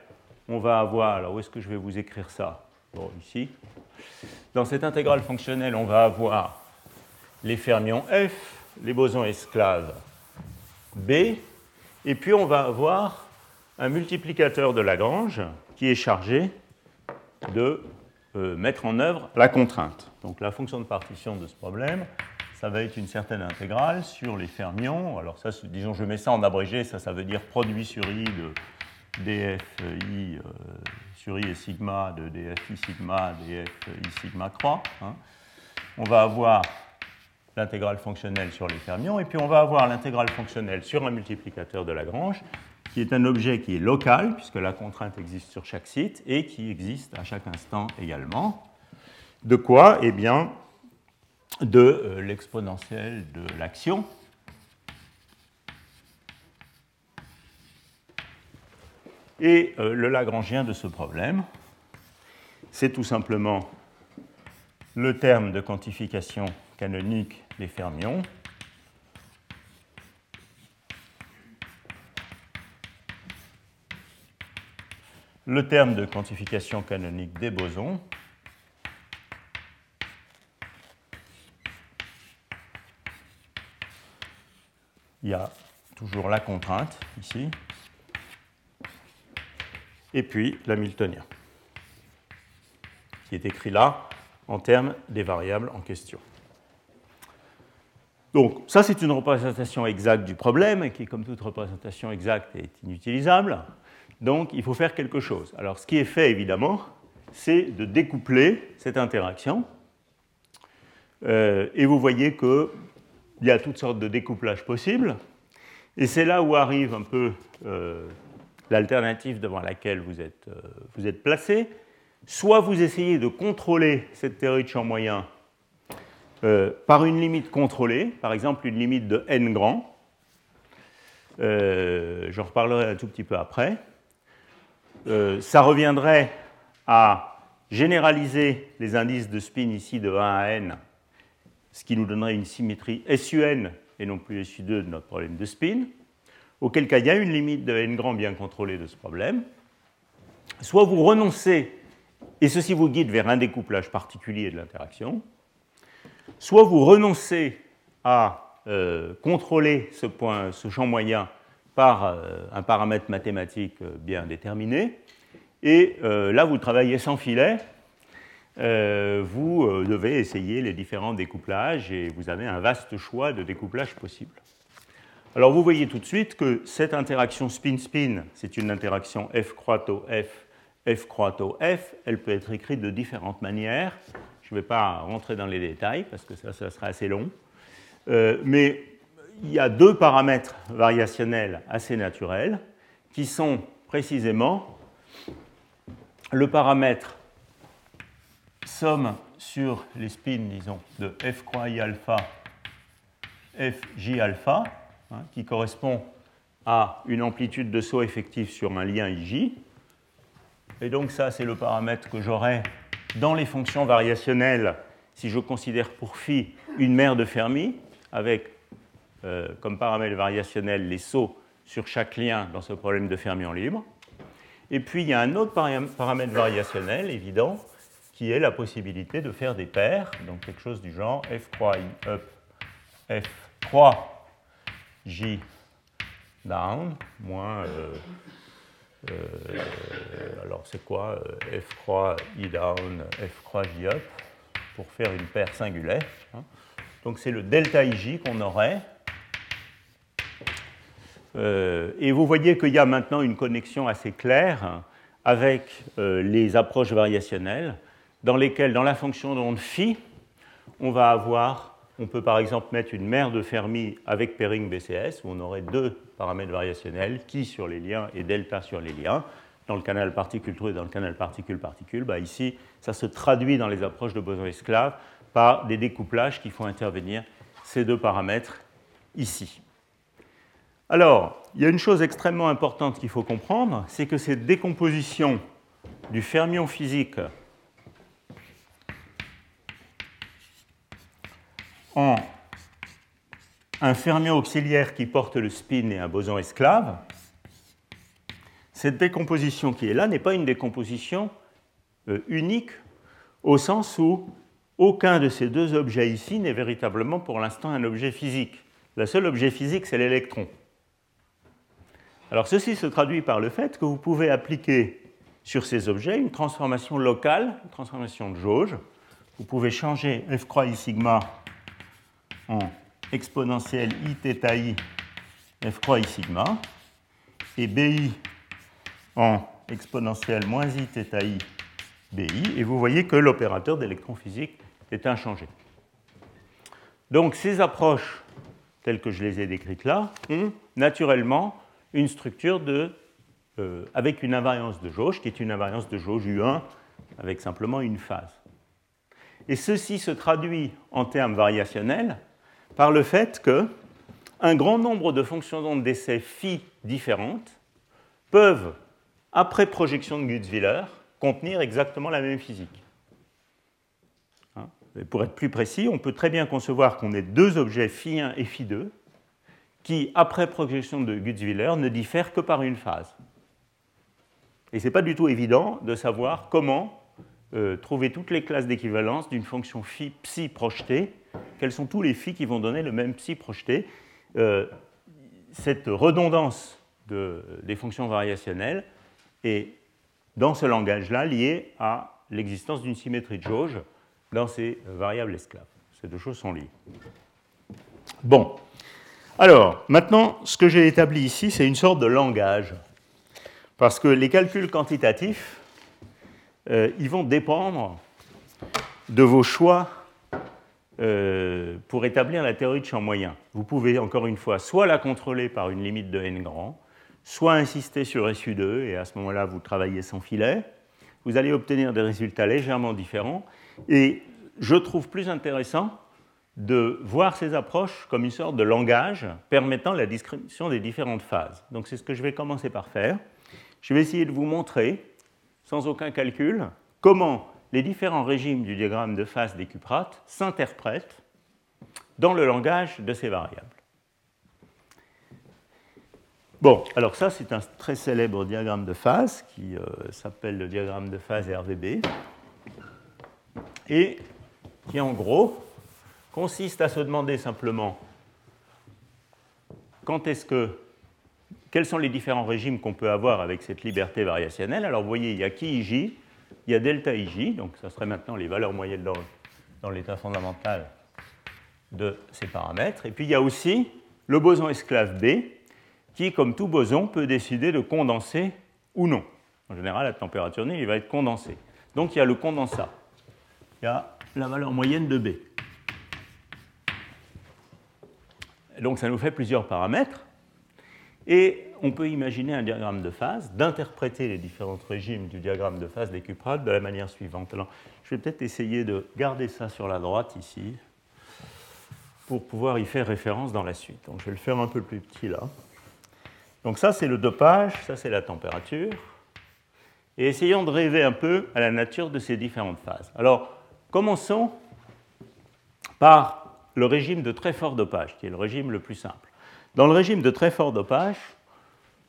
[SPEAKER 2] on va avoir, alors où est-ce que je vais vous écrire ça? Bon, ici. Dans cette intégrale fonctionnelle, on va avoir les fermions F, les bosons esclaves B, et puis on va avoir un multiplicateur de Lagrange qui est chargé de euh, mettre en œuvre la contrainte. Donc la fonction de partition de ce problème, ça va être une certaine intégrale sur les fermions. Alors ça, disons, je mets ça en abrégé, ça, ça veut dire produit sur i de dfi euh, sur i et sigma de dfi sigma dfi sigma croix. Hein. On va avoir l'intégrale fonctionnelle sur les fermions, et puis on va avoir l'intégrale fonctionnelle sur un multiplicateur de Lagrange, qui est un objet qui est local, puisque la contrainte existe sur chaque site, et qui existe à chaque instant également. De quoi Eh bien, de euh, l'exponentielle de l'action. Et euh, le Lagrangien de ce problème, c'est tout simplement le terme de quantification canonique des fermions le terme de quantification canonique des bosons il y a toujours la contrainte ici, et puis l'hamiltonien, qui est écrit là en termes des variables en question. Donc ça, c'est une représentation exacte du problème, qui, comme toute représentation exacte, est inutilisable. Donc il faut faire quelque chose. Alors ce qui est fait, évidemment, c'est de découpler cette interaction. Euh, et vous voyez que il y a toutes sortes de découplages possibles. Et c'est là où arrive un peu euh, l'alternative devant laquelle vous êtes, euh, vous êtes placé. Soit vous essayez de contrôler cette théorie de champ moyen par une limite contrôlée, par exemple une limite de n grand. J'en reparlerai un tout petit peu après. Ça reviendrait à généraliser les indices de spin ici de 1 à n ce qui nous donnerait une symétrie SUN et non plus SU2 de notre problème de spin, auquel cas il y a une limite de n grand bien contrôlée de ce problème. Soit vous renoncez, et ceci vous guide vers un découplage particulier de l'interaction, soit vous renoncez à euh, contrôler ce, point, ce champ moyen par euh, un paramètre mathématique euh, bien déterminé, et là vous travaillez sans filet, euh, vous euh, devez essayer les différents découplages et vous avez un vaste choix de découplages possibles. Alors vous voyez tout de suite que cette interaction spin-spin, c'est une interaction F croato F, F croato F, elle peut être écrite de différentes manières. Je ne vais pas rentrer dans les détails parce que ça, ça sera assez long. Euh, mais il y a deux paramètres variationnels assez naturels qui sont précisément le paramètre somme sur les spins, disons, de f croix i alpha, f j alpha, hein, qui correspond à une amplitude de saut effectif sur un lien ij. Et donc ça, c'est le paramètre que j'aurai dans les fonctions variationnelles si je considère pour phi une mère de Fermi, avec euh, comme paramètre variationnel les sauts sur chaque lien dans ce problème de Fermi en libre. Et puis il y a un autre paramètre variationnel évident qui est la possibilité de faire des paires, donc quelque chose du genre f croix i up, f croix j down, moins. Euh, euh, alors c'est quoi f croix i down, f croix j up, pour faire une paire singulaire. Hein. Donc c'est le delta ij qu'on aurait. Et vous voyez qu'il y a maintenant une connexion assez claire avec les approches variationnelles dans lesquels, dans la fonction d'onde phi, on va avoir, on peut par exemple mettre une mère de Fermi avec pairing BCS, où on aurait deux paramètres variationnels, qui sur les liens et delta sur les liens, dans le canal particule-trou et dans le canal particule-particule. Bah ici, ça se traduit dans les approches de boson esclave par des découplages qui font intervenir ces deux paramètres ici. Alors, il y a une chose extrêmement importante qu'il faut comprendre, c'est que cette décomposition du fermion physique en un fermion auxiliaire qui porte le spin et un boson esclave, cette décomposition qui est là n'est pas une décomposition euh, unique au sens où aucun de ces deux objets ici n'est véritablement pour l'instant un objet physique. Le seul objet physique, c'est l'électron. Alors ceci se traduit par le fait que vous pouvez appliquer sur ces objets une transformation locale, une transformation de jauge. Vous pouvez changer f croix i sigma en exponentielle i θ i f croix i sigma et bi en exponentielle moins i θ i bi et vous voyez que l'opérateur d'électron physique est inchangé. Donc ces approches telles que je les ai décrites là ont naturellement une structure de, euh, avec une invariance de jauge qui est une invariance de jauge U1 avec simplement une phase. Et ceci se traduit en termes variationnels par le fait que un grand nombre de fonctions d'onde d'essai phi différentes peuvent, après projection de Gutzwiller, contenir exactement la même physique. Hein? Pour être plus précis, on peut très bien concevoir qu'on ait deux objets phi1 et phi2 qui, après projection de Gutzwiller, ne diffèrent que par une phase. Et ce n'est pas du tout évident de savoir comment euh, trouver toutes les classes d'équivalence d'une fonction phi psi projetée quels sont tous les phi qui vont donner le même psi projeté? Euh, cette redondance des fonctions variationnelles est, dans ce langage-là, liée à l'existence d'une symétrie de jauge dans ces variables esclaves. Ces deux choses sont liées. Bon. Alors, maintenant, ce que j'ai établi ici, c'est une sorte de langage. Parce que les calculs quantitatifs, euh, ils vont dépendre de vos choix euh, pour établir la théorie de champ moyen. Vous pouvez encore une fois soit la contrôler par une limite de n grand, soit insister sur SU2 et à ce moment-là vous travaillez sans filet. Vous allez obtenir des résultats légèrement différents et je trouve plus intéressant de voir ces approches comme une sorte de langage permettant la description des différentes phases. Donc c'est ce que je vais commencer par faire. Je vais essayer de vous montrer, sans aucun calcul, comment les différents régimes du diagramme de phase des cuprates s'interprètent dans le langage de ces variables. Bon, alors ça c'est un très célèbre diagramme de phase qui euh, s'appelle le diagramme de phase RVB et qui en gros consiste à se demander simplement quand est-ce que quels sont les différents régimes qu'on peut avoir avec cette liberté variationnelle? Alors vous voyez, il y a qui J, il y a delta IJ, donc ça serait maintenant les valeurs moyennes dans, dans l'état fondamental de ces paramètres. Et puis il y a aussi le boson esclave B, qui, comme tout boson, peut décider de condenser ou non. En général, à température nulle, il va être condensé. Donc il y a le condensat. Il y a la valeur moyenne de B. donc ça nous fait plusieurs paramètres. Et on peut imaginer un diagramme de phase, d'interpréter les différents régimes du diagramme de phase des cuprates de la manière suivante. Alors, je vais peut-être essayer de garder ça sur la droite ici pour pouvoir y faire référence dans la suite. Donc, je vais le faire un peu plus petit là. Donc ça, c'est le dopage, ça, c'est la température. Et essayons de rêver un peu à la nature de ces différentes phases. Alors, commençons par le régime de très fort dopage, qui est le régime le plus simple. Dans le régime de très fort dopage,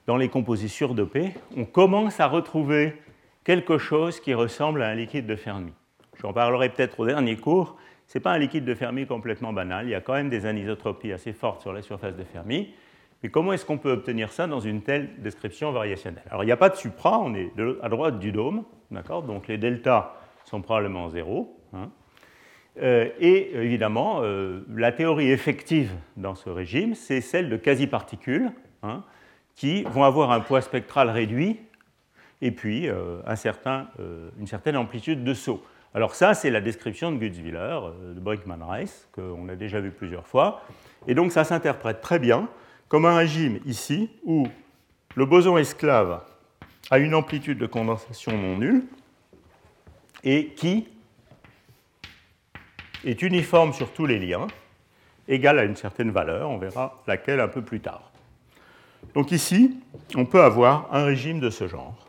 [SPEAKER 2] dans les composés surdopés, on commence à retrouver quelque chose qui ressemble à un liquide de Fermi. J'en parlerai peut-être au dernier cours. Ce n'est pas un liquide de Fermi complètement banal. Il y a quand même des anisotropies assez fortes sur la surface de Fermi. Mais comment est-ce qu'on peut obtenir ça dans une telle description variationnelle? Alors, il n'y a pas de supra, on est à droite du dôme, d'accord? Donc, les deltas sont probablement zéro. Hein. Euh, et évidemment, euh, la théorie effective dans ce régime, c'est celle de quasi-particules. Hein qui vont avoir un poids spectral réduit et puis euh, euh, une certaine amplitude de saut. Alors ça, c'est la description de Gutzwiller, de Brinkman-Rice, qu'on a déjà vu plusieurs fois. Et donc ça s'interprète très bien comme un régime ici où le boson esclave a une amplitude de condensation non nulle et qui est uniforme sur tous les liens, égale à une certaine valeur, on verra laquelle un peu plus tard. Donc ici, on peut avoir un régime de ce genre.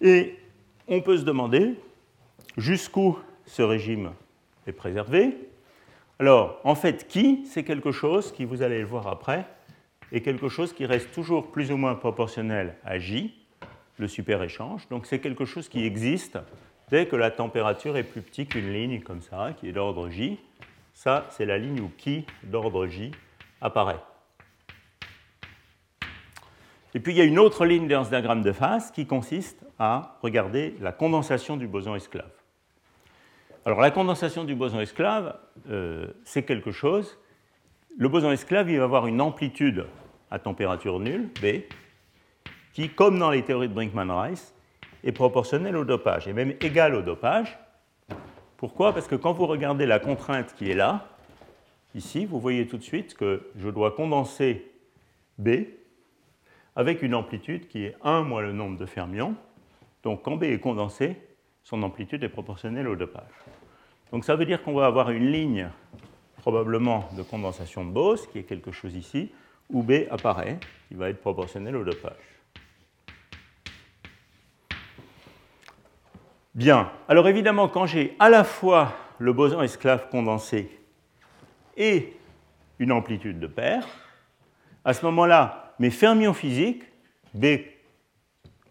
[SPEAKER 2] Et on peut se demander jusqu'où ce régime est préservé. Alors, en fait, qui, c'est quelque chose qui, vous allez le voir après, est quelque chose qui reste toujours plus ou moins proportionnel à J, le super-échange. Donc, c'est quelque chose qui existe dès que la température est plus petite qu'une ligne comme ça, qui est d'ordre J. Ça, c'est la ligne où qui d'ordre J apparaît. Et puis il y a une autre ligne dans ce diagramme de phase qui consiste à regarder la condensation du boson esclave. Alors la condensation du boson esclave, euh, c'est quelque chose. Le boson esclave, il va avoir une amplitude à température nulle, B, qui, comme dans les théories de Brinkman-Rice, est proportionnelle au dopage, et même égale au dopage. Pourquoi? Parce que quand vous regardez la contrainte qui est là, ici, vous voyez tout de suite que je dois condenser B avec une amplitude qui est 1 moins le nombre de fermions. Donc quand B est condensé, son amplitude est proportionnelle au dopage. Donc ça veut dire qu'on va avoir une ligne probablement de condensation de Bose, qui est quelque chose ici, où B apparaît, qui va être proportionnel au dopage. Bien, alors évidemment, quand j'ai à la fois le boson esclave condensé et une amplitude de paire, à ce moment-là, mes fermions physiques, B,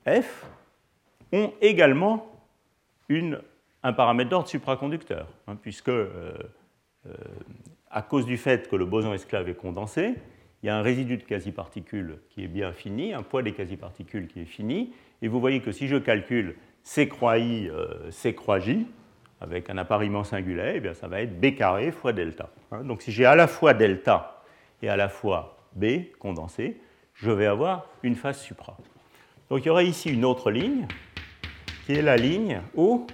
[SPEAKER 2] F, ont également un paramètre d'ordre supraconducteur, hein, puisque, euh, euh, à cause du fait que le boson esclave est condensé, il y a un résidu de quasi-particules qui est bien fini, un poids des quasi-particules qui est fini, et vous voyez que si je calcule C croix I, euh, J, avec un appariement singulier, eh bien, ça va être B carré fois delta. Hein. donc si j'ai à la fois delta et à la fois B condensé, je vais avoir une phase supra. Donc il y aura ici une autre ligne, qui est la ligne où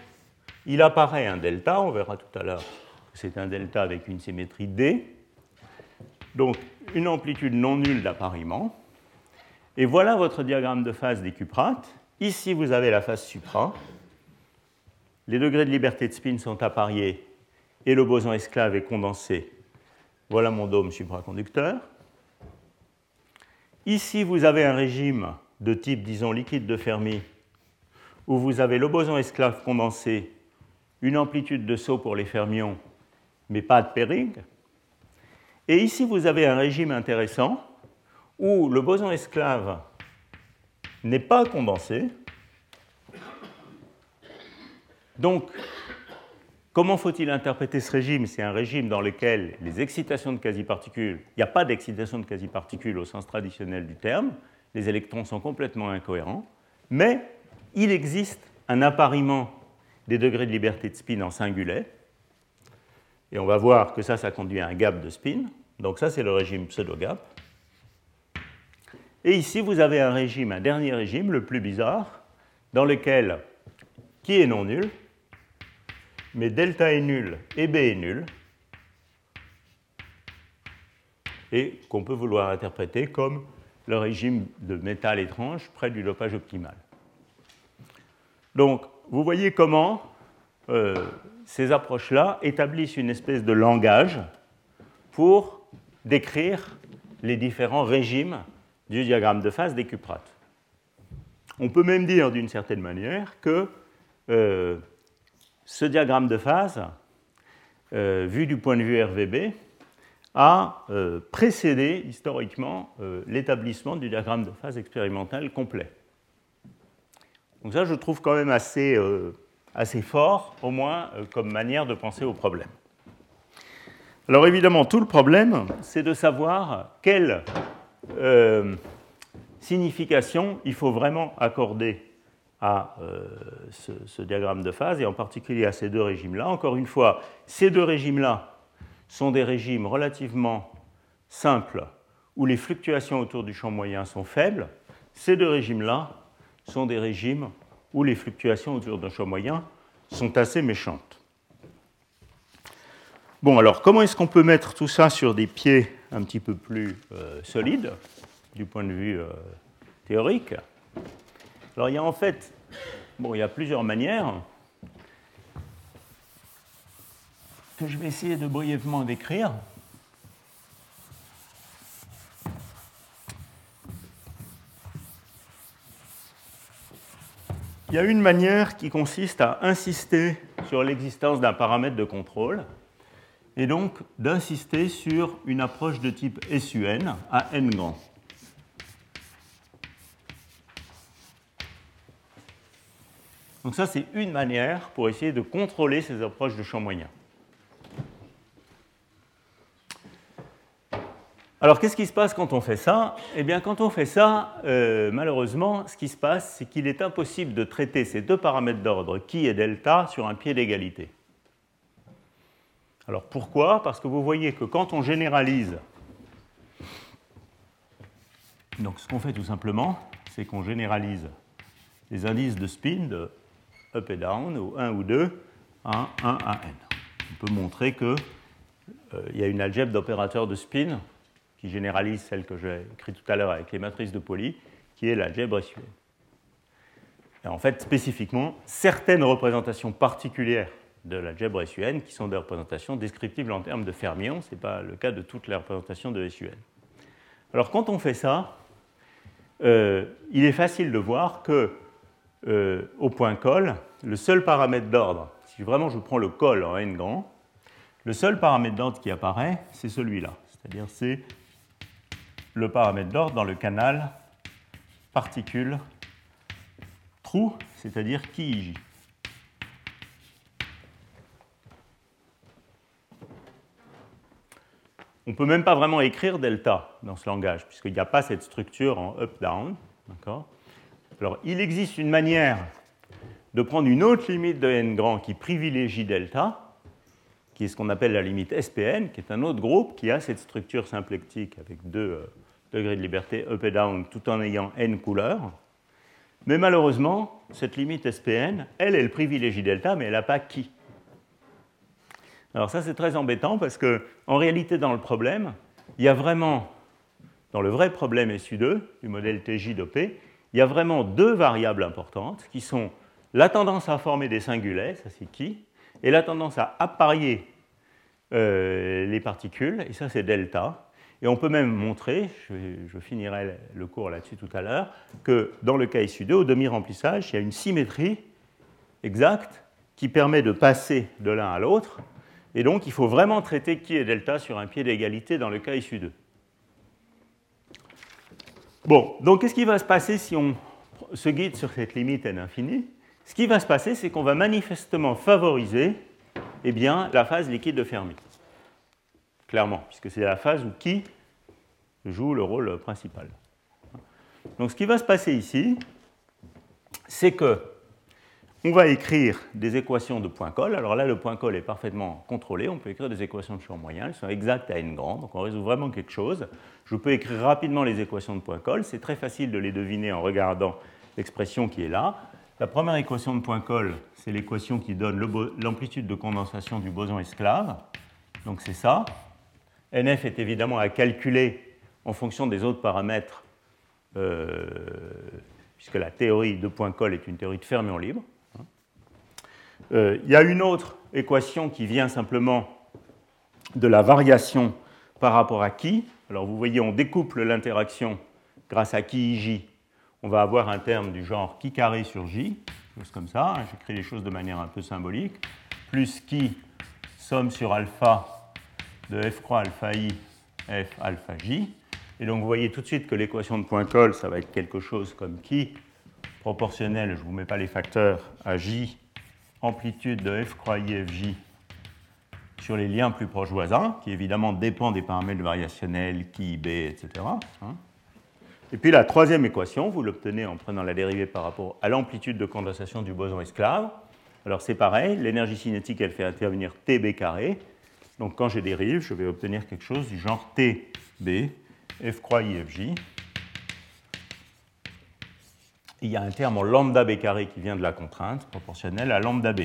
[SPEAKER 2] il apparaît un delta, on verra tout à l'heure que c'est un delta avec une symétrie D, donc une amplitude non nulle d'appariement. Et voilà votre diagramme de phase des cuprates. Ici, vous avez la phase supra. Les degrés de liberté de spin sont appariés et le boson esclave est condensé. Voilà mon dôme supraconducteur. Ici, vous avez un régime de type, disons, liquide de Fermi, où vous avez le boson esclave condensé, une amplitude de saut pour les fermions, mais pas de pairing. Et ici, vous avez un régime intéressant où le boson esclave n'est pas condensé. Donc, Comment faut-il interpréter ce régime? C'est un régime dans lequel les excitations de quasi-particules, il n'y a pas d'excitation de quasi-particules au sens traditionnel du terme, les électrons sont complètement incohérents, mais il existe un appariement des degrés de liberté de spin en singulet, et on va voir que ça, ça conduit à un gap de spin, donc ça c'est le régime pseudo-gap. Et ici, vous avez un régime, un dernier régime, le plus bizarre, dans lequel, qui est non nul, mais delta est nul et B est nul, et qu'on peut vouloir interpréter comme le régime de métal étrange près du dopage optimal. Donc, vous voyez comment euh, ces approches-là établissent une espèce de langage pour décrire les différents régimes du diagramme de phase des cuprates. On peut même dire d'une certaine manière que euh, ce diagramme de phase, euh, vu du point de vue RVB, a euh, précédé historiquement l'établissement du diagramme de phase expérimental complet. Donc ça, je trouve quand même assez, assez fort, au moins comme manière de penser au problème. Alors évidemment, tout le problème, c'est de savoir quelle signification il faut vraiment accorder à euh, ce, diagramme de phase, et en particulier à ces deux régimes-là. Encore une fois, ces deux régimes-là sont des régimes relativement simples, où les fluctuations autour du champ moyen sont faibles. Ces deux régimes-là sont des régimes où les fluctuations autour d'un champ moyen sont assez méchantes. Bon, alors comment est-ce qu'on peut mettre tout ça sur des pieds un petit peu plus euh, solides du point de vue euh, théorique alors il y a en fait, bon, il y a plusieurs manières. que je vais essayer de brièvement décrire. Il y a une manière qui consiste à insister sur l'existence d'un paramètre de contrôle et donc d'insister sur une approche de type SUN à n grand. Donc ça, c'est une manière pour essayer de contrôler ces approches de champ moyen. Alors, qu'est-ce qui se passe quand on fait ça? Eh bien, quand on fait ça, euh, malheureusement, ce qui se passe, c'est qu'il est impossible de traiter ces deux paramètres d'ordre, qui et delta, sur un pied d'égalité. Alors, pourquoi? Parce que vous voyez que quand on généralise, donc ce qu'on fait tout simplement, c'est qu'on généralise les indices de spin de up et down, ou 1 ou 2, à 1 à n. On peut montrer qu'il euh, y a une algèbre d'opérateurs de spin qui généralise celle que j'ai écrite tout à l'heure avec les matrices de Pauli, qui est l'algèbre SUN. Et en fait, spécifiquement, certaines représentations particulières de l'algèbre SUN qui sont des représentations descriptibles en termes de fermions. Ce n'est pas le cas de toutes les représentations de SUN. Alors, quand on fait ça, euh, il est facile de voir que euh, au point col, le seul paramètre d'ordre, si vraiment je prends le col en n grand, le seul paramètre d'ordre qui apparaît, c'est celui-là. C'est-à-dire c'est le paramètre d'ordre dans le canal particule trou, c'est-à-dire qui On ne peut même pas vraiment écrire delta dans ce langage, puisqu'il n'y a pas cette structure en up-down. Alors, il existe une manière de prendre une autre limite de n grand qui privilégie delta, qui est ce qu'on appelle la limite SPN, qui est un autre groupe qui a cette structure symplectique avec deux euh, degrés de liberté up et down tout en ayant n couleurs. Mais malheureusement, cette limite SPN, elle, elle privilégie delta, mais elle n'a pas qui. Alors ça, c'est très embêtant parce que, en réalité, dans le problème, il y a vraiment, dans le vrai problème SU2 du modèle TJ d'OP, il y a vraiment deux variables importantes qui sont la tendance à former des singulets, ça c'est qui, et la tendance à apparier euh, les particules, et ça c'est delta. Et on peut même montrer, je, finirai le cours là-dessus tout à l'heure, que dans le cas SU2, au demi-remplissage, il y a une symétrie exacte qui permet de passer de l'un à l'autre. Et donc, il faut vraiment traiter qui et delta sur un pied d'égalité dans le cas SU2. Bon, donc qu'est-ce qui va se passer si on se guide sur cette limite n infinie Ce qui va se passer, c'est qu'on va manifestement favoriser eh bien, la phase liquide de Fermi. Clairement, puisque c'est la phase où qui joue le rôle principal. Donc ce qui va se passer ici, c'est que on va écrire des équations de point col. Alors là, le point col est parfaitement contrôlé. On peut écrire des équations de champ moyen. Elles sont exactes à n grand. Donc on résout vraiment quelque chose. Je peux écrire rapidement les équations de point col. C'est très facile de les deviner en regardant l'expression qui est là. La première équation de point col, c'est l'équation qui donne l'amplitude de condensation du boson esclave. Donc c'est ça. NF est évidemment à calculer en fonction des autres paramètres, euh, puisque la théorie de point col est une théorie de fermion libre. Euh, il y a une autre équation qui vient simplement de la variation par rapport à qui. Alors vous voyez, on découple l'interaction grâce à qui j. On va avoir un terme du genre qui carré sur j, chose comme ça. J'écris les choses de manière un peu symbolique. Plus qui somme sur alpha de f croix alpha i f alpha j. Et donc vous voyez tout de suite que l'équation de point col, ça va être quelque chose comme qui proportionnel, je ne vous mets pas les facteurs, à j amplitude de f croix IFJ sur les liens plus proches voisins, qui évidemment dépend des paramètres variationnels, qui, b, etc. Hein. Et puis la troisième équation, vous l'obtenez en prenant la dérivée par rapport à l'amplitude de condensation du boson esclave. Alors c'est pareil, l'énergie cinétique, elle fait intervenir TB carré. Donc quand je dérive, je vais obtenir quelque chose du genre TB, F croix IFJ, il y a un terme en lambda b carré qui vient de la contrainte proportionnelle à lambda b.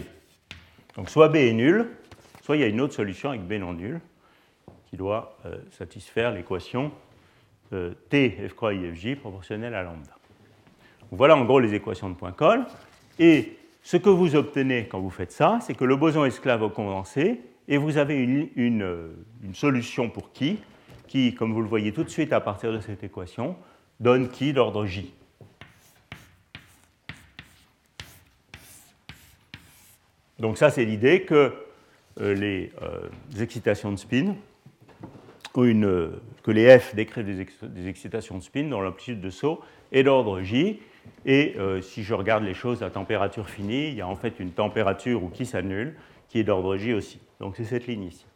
[SPEAKER 2] Donc soit b est nul, soit il y a une autre solution avec b non nul qui doit euh, satisfaire l'équation euh, t f croix ifj proportionnelle à lambda. voilà en gros les équations de point col. Et ce que vous obtenez quand vous faites ça, c'est que le boson esclave au condensé et vous avez une, solution pour qui, qui, comme vous le voyez tout de suite à partir de cette équation, donne qui d'ordre J. Donc ça, c'est l'idée que euh, les euh, excitations de spin, ou une, que les F décrivent des, excitations de spin dont l'amplitude de saut est d'ordre J. Et euh, si je regarde les choses à température finie, il y a en fait une température où qui s'annule, qui est d'ordre J aussi. Donc c'est cette ligne ici.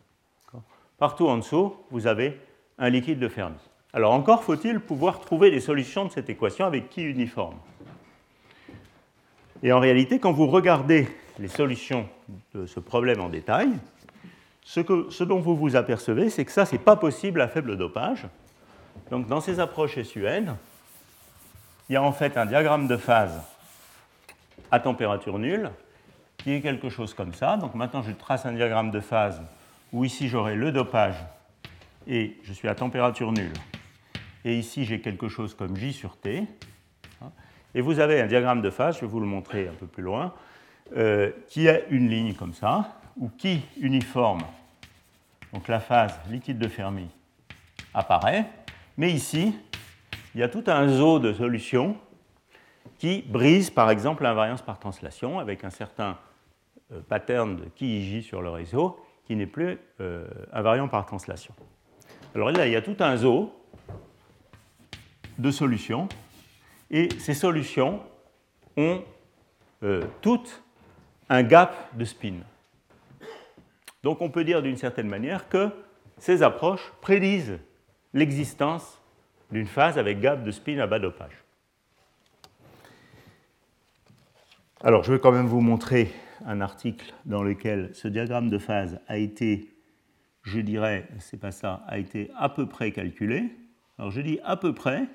[SPEAKER 2] Partout en dessous, vous avez un liquide de Fermi. Alors encore faut-il pouvoir trouver des solutions de cette équation avec qui uniforme? Et en réalité, quand vous regardez les solutions de ce problème en détail, ce, que, ce dont vous vous apercevez, c'est que ça, ce n'est pas possible à faible dopage. Donc dans ces approches SUN, il y a en fait un diagramme de phase à température nulle qui est quelque chose comme ça. Donc maintenant, je trace un diagramme de phase où ici j'aurai le dopage et je suis à température nulle. Et ici, j'ai quelque chose comme J sur T. Et vous avez un diagramme de phase, je vais vous le montrer un peu plus loin, euh, qui a une ligne comme ça, ou qui uniforme, donc la phase liquide de Fermi, apparaît. Mais ici, il y a tout un zoo de solutions qui brise par exemple l'invariance par translation avec un certain euh, pattern de Ki sur le réseau qui n'est plus euh, invariant par translation. Alors là, il y a tout un zoo de solutions et ces solutions ont euh, toutes un gap de spin. Donc on peut dire d'une certaine manière que ces approches prédisent l'existence d'une phase avec gap de spin à bas dopage. Alors je vais quand même vous montrer un article dans lequel ce diagramme de phase a été, je dirais, c'est pas ça, a été à peu près calculé. Alors je dis à peu près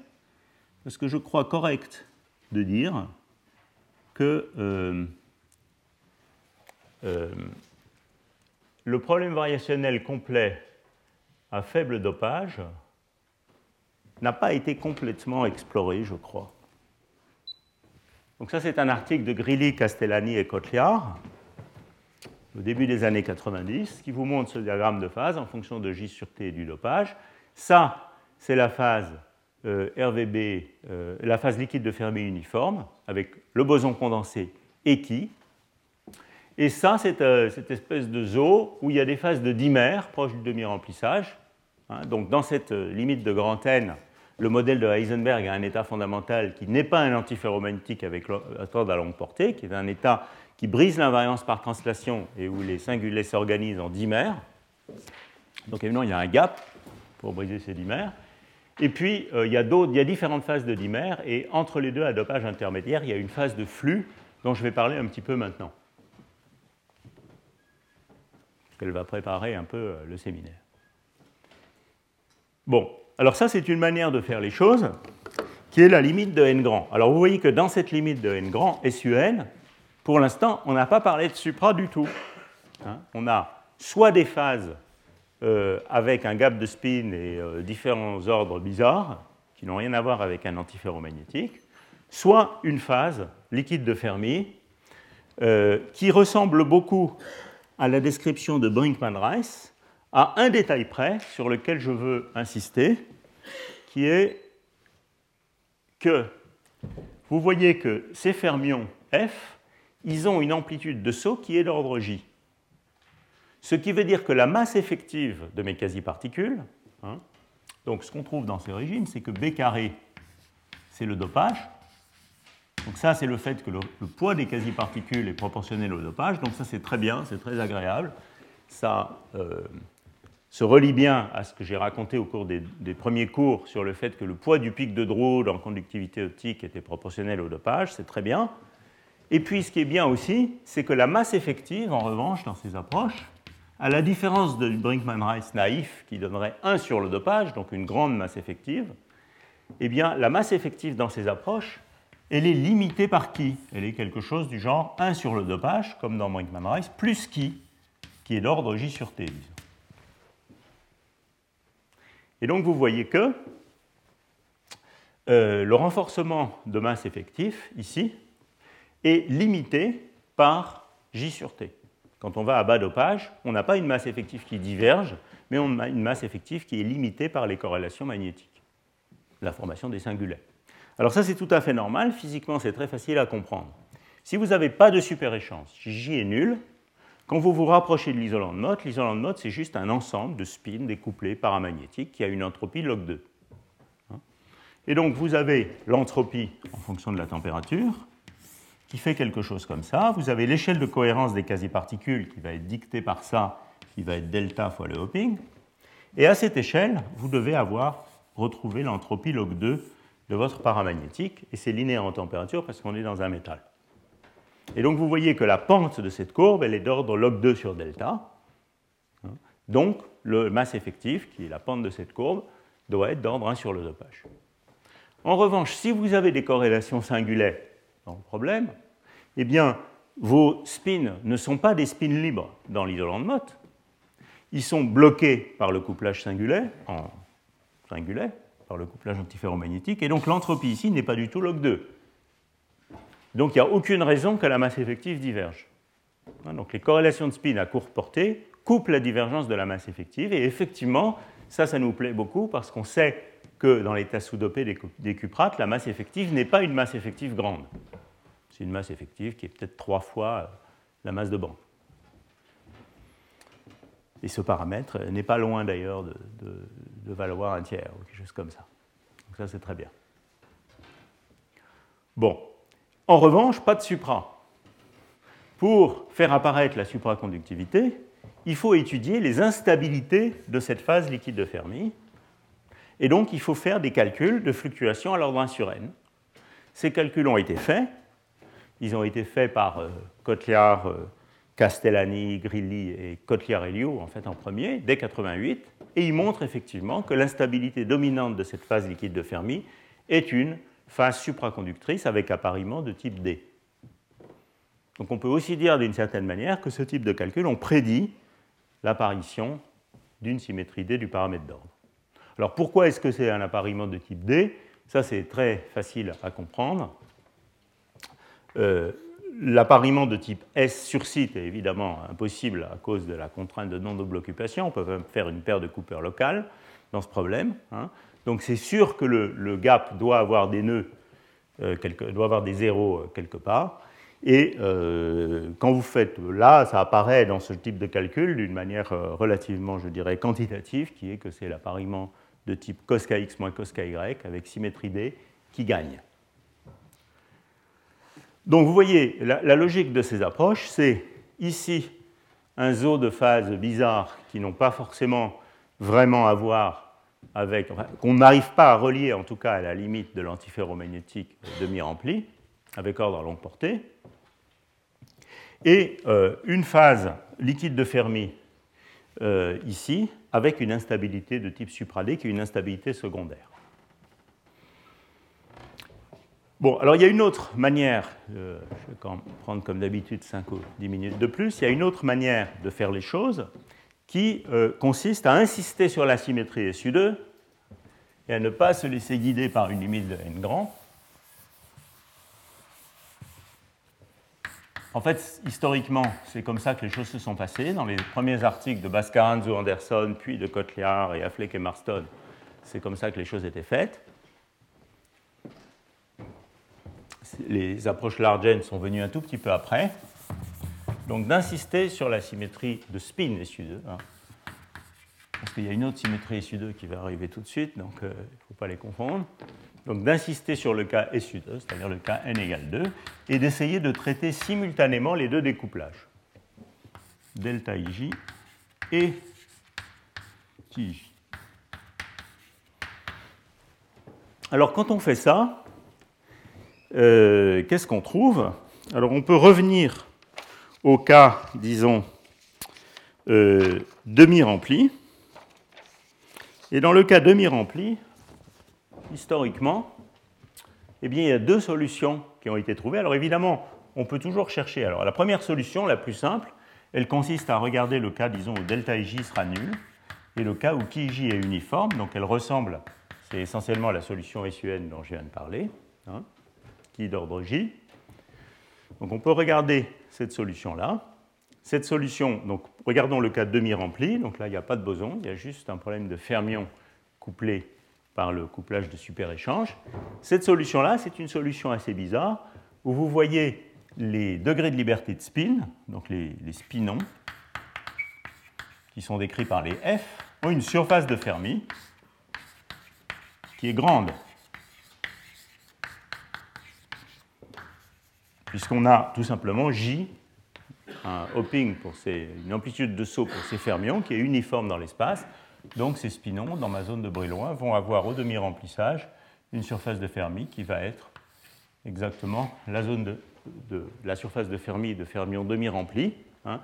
[SPEAKER 2] parce que je crois correct de dire que euh, euh, le problème variationnel complet à faible dopage n'a pas été complètement exploré, je crois. Donc ça, c'est un article de Grilly, Castellani et Kotliar, au début des années 90, qui vous montre ce diagramme de phase en fonction de J sur T et du dopage. Ça, c'est la phase RVB, euh, la phase liquide de Fermi uniforme, avec le boson condensé et. Et ça, c'est euh, cette espèce de zoo où il y a des phases de dimère proches du demi-remplissage. Hein. donc dans cette limite de grand N, le modèle de Heisenberg a un état fondamental qui n'est pas un antiferromagnétique avec l'ordre à longue portée, qui est un état qui brise l'invariance par translation et où les singulets s'organisent en dimères. Donc évidemment, il y a un gap pour briser ces dimères. Et puis, euh, il, y a différentes phases de dimères, et entre les deux, à dopage intermédiaire, il y a une phase de flux dont je vais parler un petit peu maintenant. Elle va préparer un peu euh, le séminaire. Bon, alors ça, c'est une manière de faire les choses qui est la limite de n grand. Alors vous voyez que dans cette limite de n grand, SUN, pour l'instant, on n'a pas parlé de supra du tout. Hein. on a soit des phases euh, avec un gap de spin et euh, différents ordres bizarres qui n'ont rien à voir avec un antiferromagnétique, soit une phase liquide de Fermi euh, qui ressemble beaucoup à la description de Brinkman-Rice à un détail près sur lequel je veux insister, qui est que vous voyez que ces fermions F, ils ont une amplitude de saut qui est d'ordre J. Ce qui veut dire que la masse effective de mes quasi-particules, hein, donc ce qu'on trouve dans ces régimes, c'est que B carré, c'est le dopage. Donc ça, c'est le fait que le, poids des quasi-particules est proportionnel au dopage. Donc ça, c'est très bien, c'est très agréable. Ça euh, se relie bien à ce que j'ai raconté au cours des, premiers cours sur le fait que le poids du pic de Drude en conductivité optique était proportionnel au dopage. C'est très bien. Et puis, ce qui est bien aussi, c'est que la masse effective, en revanche, dans ces approches, à la différence du Brinkman-Rice naïf qui donnerait 1 sur le dopage, donc une grande masse effective, eh bien, la masse effective dans ces approches, elle est limitée par qui? Elle est quelque chose du genre 1 sur le dopage, comme dans Brinkman-Rice, plus qui, qui est d'ordre J sur T, Et donc vous voyez que euh, le renforcement de masse effective, ici, est limité par J sur T Quand on va à bas dopage, on n'a pas une masse effective qui diverge, mais on a une masse effective qui est limitée par les corrélations magnétiques, la formation des singulets. Alors ça, c'est tout à fait normal. Physiquement, c'est très facile à comprendre. Si vous n'avez pas de super-échange, si J est nul, quand vous vous rapprochez de l'isolant de Mott, l'isolant de Mott, c'est juste un ensemble de spins découplés paramagnétiques qui a une entropie log 2. Hein? Et donc, vous avez l'entropie en fonction de la température, qui fait quelque chose comme ça. Vous avez l'échelle de cohérence des quasi-particules qui va être dictée par ça, qui va être delta fois le hopping. Et à cette échelle, vous devez avoir retrouvé l'entropie log 2 de votre paramagnétique, et c'est linéaire en température parce qu'on est dans un métal. Et donc vous voyez que la pente de cette courbe, elle est d'ordre log 2 sur delta. Donc le masse effectif, qui est la pente de cette courbe, doit être d'ordre 1 sur le dopage. En revanche, si vous avez des corrélations singulaires dans le problème, eh bien, vos spins ne sont pas des spins libres dans l'isolant de Mott. Ils sont bloqués par le couplage singulaire, par le couplage antiferromagnétique, et donc l'entropie ici n'est pas du tout log 2. Donc il n'y a aucune raison que la masse effective diverge. Hein, donc les corrélations de spin à courte portée coupent la divergence de la masse effective, et effectivement, ça, ça nous plaît beaucoup parce qu'on sait que dans l'état sous-dopé des cuprates, la masse effective n'est pas une masse effective grande. C'est une masse effective qui est peut-être trois fois la masse de bande. Et ce paramètre n'est pas loin d'ailleurs de, de, valoir un tiers ou quelque chose comme ça. Donc ça, c'est très bien. Bon. En revanche, pas de supra. Pour faire apparaître la supraconductivité, il faut étudier les instabilités de cette phase liquide de Fermi. Et donc, il faut faire des calculs de fluctuation à l'ordre 1 sur n. Ces calculs ont été faits. Ils ont été faits par euh, Kotliar, euh, Castellani, Grilli et Kotliar-Elio en fait en premier, dès 88, et ils montrent effectivement que l'instabilité dominante de cette phase liquide de Fermi est une phase supraconductrice avec appariement de type D. Donc on peut aussi dire d'une certaine manière que ce type de calcul, on prédit l'apparition d'une symétrie D du paramètre d'ordre. Alors pourquoi est-ce que c'est un appariement de type D? Ça c'est très facile à comprendre. Euh, de type S sur site est évidemment impossible à cause de la contrainte de non-double occupation. On peut même faire une paire de Cooper locales dans ce problème. Hein. Donc c'est sûr que le, gap doit avoir des nœuds, euh, doit avoir des zéros euh, quelque part. Et euh, quand vous faites là, ça apparaît dans ce type de calcul d'une manière relativement, je dirais, quantitative, qui est que c'est l'appariement de type cos kx moins cos avec symétrie d qui gagne. Donc vous voyez, la, logique de ces approches, c'est ici un zoo de phases bizarres qui n'ont pas forcément vraiment à voir avec, qu'on n'arrive pas à relier en tout cas à la limite de l'antiferromagnétique demi-rempli, avec ordre à longue portée, et euh, une phase liquide de Fermi euh, ici, avec une instabilité de type supradé qui est une instabilité secondaire. Bon, alors il y a une autre manière, euh, je vais prendre comme d'habitude 5 ou 10 minutes de plus, il y a une autre manière de faire les choses qui euh, consiste à insister sur la symétrie SU2 et à ne pas se laisser guider par une limite de n grand. En fait, historiquement, c'est comme ça que les choses se sont passées. Dans les premiers articles de Bascaranzo Anderson, puis de Kotliar et Affleck et Marston, c'est comme ça que les choses étaient faites. les approches large sont venues un tout petit peu après. Donc d'insister sur la symétrie de spin SU2. Hein. parce qu'il y a une autre symétrie SU2 qui va arriver tout de suite, donc euh, il ne faut pas les confondre. Donc d'insister sur le cas SU2, c'est-à-dire le cas n égale 2, et d'essayer de traiter simultanément les deux découplages. Delta IJ et TIJ. Alors quand on fait ça, euh, qu'est-ce qu'on trouve? Alors on peut revenir au cas, disons, euh, demi-rempli. Et dans le cas demi-rempli, historiquement, eh bien, il y a deux solutions qui ont été trouvées. Alors évidemment, on peut toujours chercher. Alors la première solution, la plus simple, elle consiste à regarder le cas, disons, où delta ij sera nul, et le cas où kij est uniforme, donc elle ressemble, c'est essentiellement la solution SUN dont je viens de parler. Hein qui d'ordre J. Donc on peut regarder cette solution-là, cette solution, donc regardons le cas demi-rempli, donc là il n'y a pas de boson, il y a juste un problème de fermion couplé par le couplage de super-échange. Cette solution-là, c'est une solution assez bizarre, où vous voyez les degrés de liberté de spin, donc les, spinons, qui sont décrits par les F, ont une surface de Fermi qui est grande. Puisqu'on a tout simplement J, un hopping pour une amplitude de saut pour ces fermions qui est uniforme dans l'espace. Donc ces spinons, dans ma zone de Brillouin, vont avoir au demi-remplissage une surface de Fermi qui va être exactement la zone de, la surface de Fermi de fermions demi-remplis. Hein.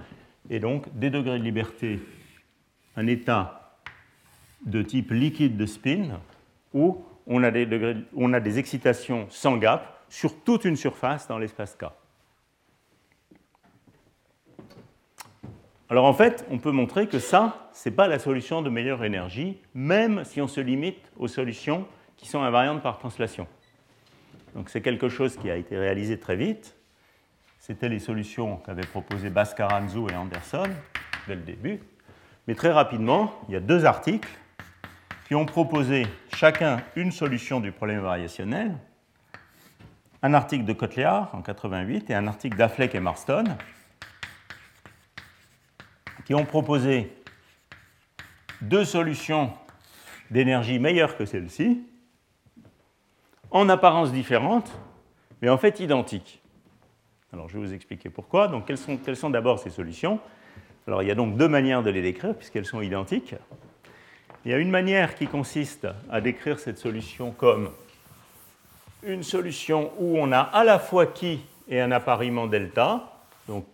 [SPEAKER 2] et donc des degrés de liberté, un état de type liquide de spin où on a des excitations sans gap sur toute une surface dans l'espace K. Alors en fait, on peut montrer que ça, ce n'est pas la solution de meilleure énergie, même si on se limite aux solutions qui sont invariantes par translation. Donc c'est quelque chose qui a été réalisé très vite. C'était les solutions qu'avaient proposées Bascaranzo et Anderson dès le début. Mais très rapidement, il y a deux articles qui ont proposé chacun une solution du problème variationnel. Un article de Kotliar en 88 et un article d'Affleck et Marston qui ont proposé deux solutions d'énergie meilleures que celle-ci, en apparence différentes, mais en fait identiques. Alors je vais vous expliquer pourquoi. Donc quelles sont, quelles sont d'abord ces solutions? Alors il y a donc deux manières de les décrire puisqu'elles sont identiques. Il y a une manière qui consiste à décrire cette solution comme une solution où on a à la fois qui et un appariement delta. Donc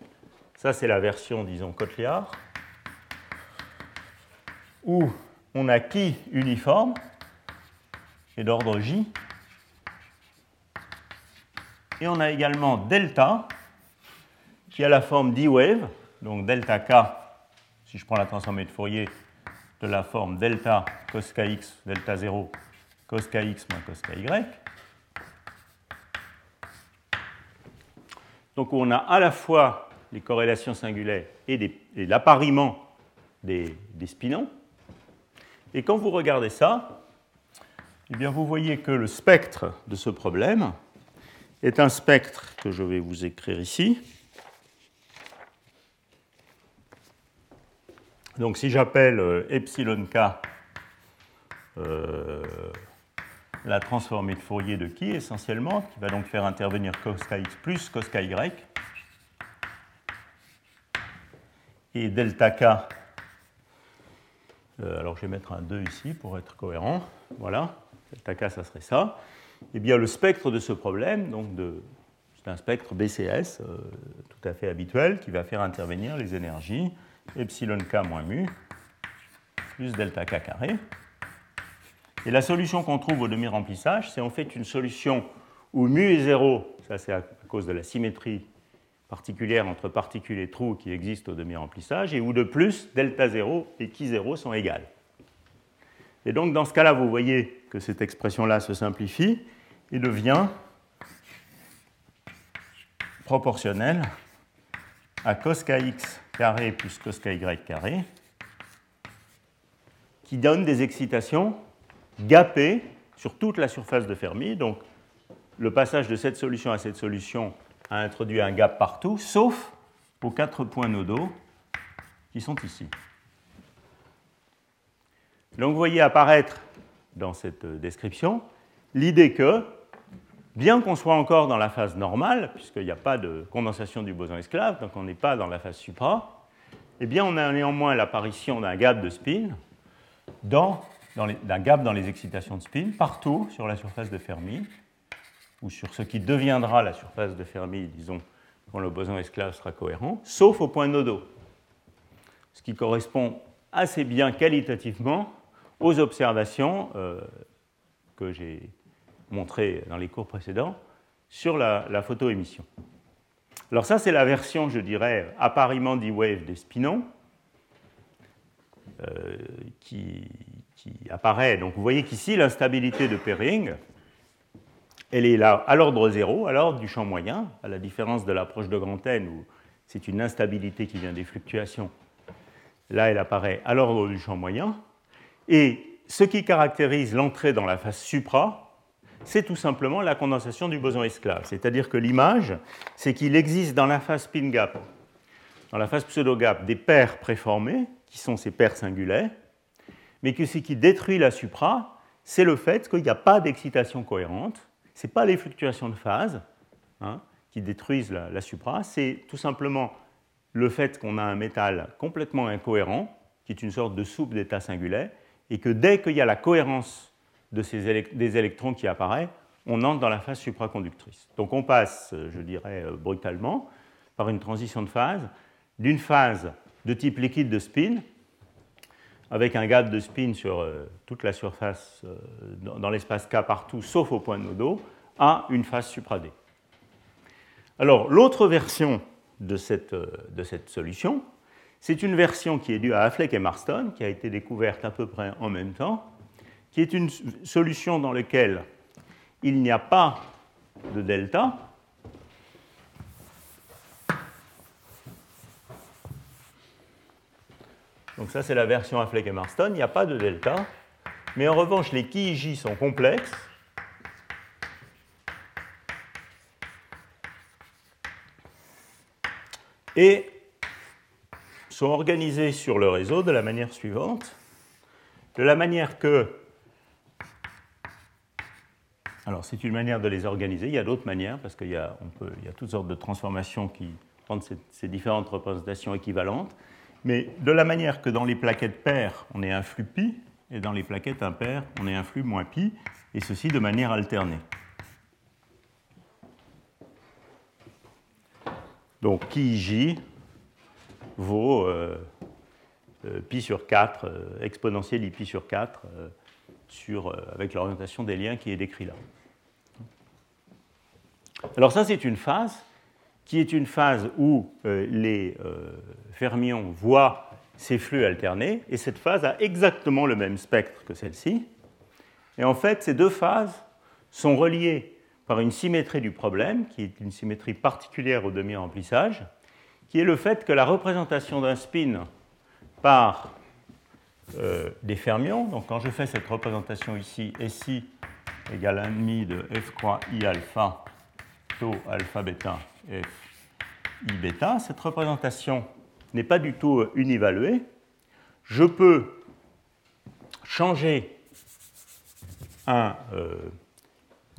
[SPEAKER 2] ça c'est la version, disons, Kotliar où on a qui uniforme et d'ordre J. Et on a également delta qui a la forme d-wave, donc delta k, si je prends la transformée de Fourier, de la forme delta cos kx, delta 0, cos kx moins cos ky. Donc on a à la fois les corrélations singulaires et, l'appariement des spinons, et quand vous regardez ça, eh bien vous voyez que le spectre de ce problème est un spectre que je vais vous écrire ici. Donc si j'appelle euh, epsilon k euh, la transformée de Fourier de qui essentiellement, qui va donc faire intervenir cos kx plus cos ky, et delta k euh, alors je vais mettre un 2 ici pour être cohérent. Voilà, delta k, ça serait ça. Eh bien, le spectre de ce problème, donc c'est un spectre BCS euh, tout à fait habituel qui va faire intervenir les énergies epsilon k moins mu plus delta k carré. Et la solution qu'on trouve au demi-remplissage, c'est en fait une solution où mu est 0, ça c'est à cause de la symétrie particulière entre particules et trous qui existent au demi-remplissage, et où de plus, delta 0 et qui 0 sont égales. Et donc dans ce cas-là, vous voyez que cette expression-là se simplifie et devient proportionnelle à cos kx carré plus cos ky carré, qui donne des excitations gapées sur toute la surface de Fermi. Donc le passage de cette solution à cette solution a introduit un gap partout, sauf aux quatre points nodaux qui sont ici. Donc vous voyez apparaître dans cette description l'idée que, bien qu'on soit encore dans la phase normale, puisqu'il n'y a pas de condensation du boson esclave, donc on n'est pas dans la phase supra, eh bien on a néanmoins l'apparition d'un gap de spin, d'un gap dans les excitations de spin, partout sur la surface de Fermi, ou sur ce qui deviendra la surface de Fermi, disons, quand le boson esclave sera cohérent, sauf au point nodo, ce qui correspond assez bien qualitativement aux observations euh, que j'ai montrées dans les cours précédents sur la, photoémission. Alors ça, c'est la version, je dirais, appariement D-wave des spinons, euh, qui, qui, apparaît. Donc vous voyez qu'ici, l'instabilité de pairing, elle est là à l'ordre zéro, à l'ordre du champ moyen, à la différence de l'approche de Grand N où c'est une instabilité qui vient des fluctuations. Là, elle apparaît à l'ordre du champ moyen. Et ce qui caractérise l'entrée dans la phase supra, c'est tout simplement la condensation du boson esclave. C'est-à-dire que l'image, c'est qu'il existe dans la phase spin gap, dans la phase pseudo-gap, des paires préformées, qui sont ces paires singulaires, mais que ce qui détruit la supra, c'est le fait qu'il n'y a pas d'excitation cohérente, ce n'est pas les fluctuations de phase hein, qui détruisent la, supra, c'est tout simplement le fait qu'on a un métal complètement incohérent, qui est une sorte de soupe d'état singulaire, et que dès qu'il y a la cohérence des électrons qui apparaissent, on entre dans la phase supraconductrice. Donc on passe, je dirais euh, brutalement, par une transition de phase, d'une phase de type liquide de spin, avec un gap de spin sur euh, toute la surface euh, dans l'espace K partout, sauf au point nodo, à une phase supra D. Alors l'autre version de cette, de cette solution, c'est une version qui est due à Affleck et Marston, qui a été découverte à peu près en même temps, qui est une solution dans laquelle il n'y a pas de delta. Donc ça, c'est la version Affleck et Marston. Il n'y a pas de delta. Mais en revanche, les J sont complexes. Et sont organisés sur le réseau de la manière suivante. De la manière que alors, c'est une manière de les organiser. Il y a d'autres manières, parce qu'il y, a toutes sortes de transformations qui prennent ces, différentes représentations équivalentes. Mais de la manière que dans les plaquettes paires, on est un flux pi, et dans les plaquettes impaires, on est un flux moins pi, et ceci de manière alternée. Donc, qui J vaut euh, euh, pi sur 4, euh, exponentielle pi sur 4, sur, avec l'orientation des liens qui est décrit là. Alors ça, c'est une phase qui est une phase où euh, les euh, fermions voient ces flux alternés, et cette phase a exactement le même spectre que celle-ci. Et en fait, ces deux phases sont reliées par une symétrie du problème, qui est une symétrie particulière au demi-remplissage, qui est le fait que la représentation d'un spin par euh, des fermions, donc quand je fais cette représentation ici, SI égale 1,5 de F croix I alpha taux alpha bêta i bêta. Cette représentation n'est pas du tout euh, univaluée. Je peux changer un, euh,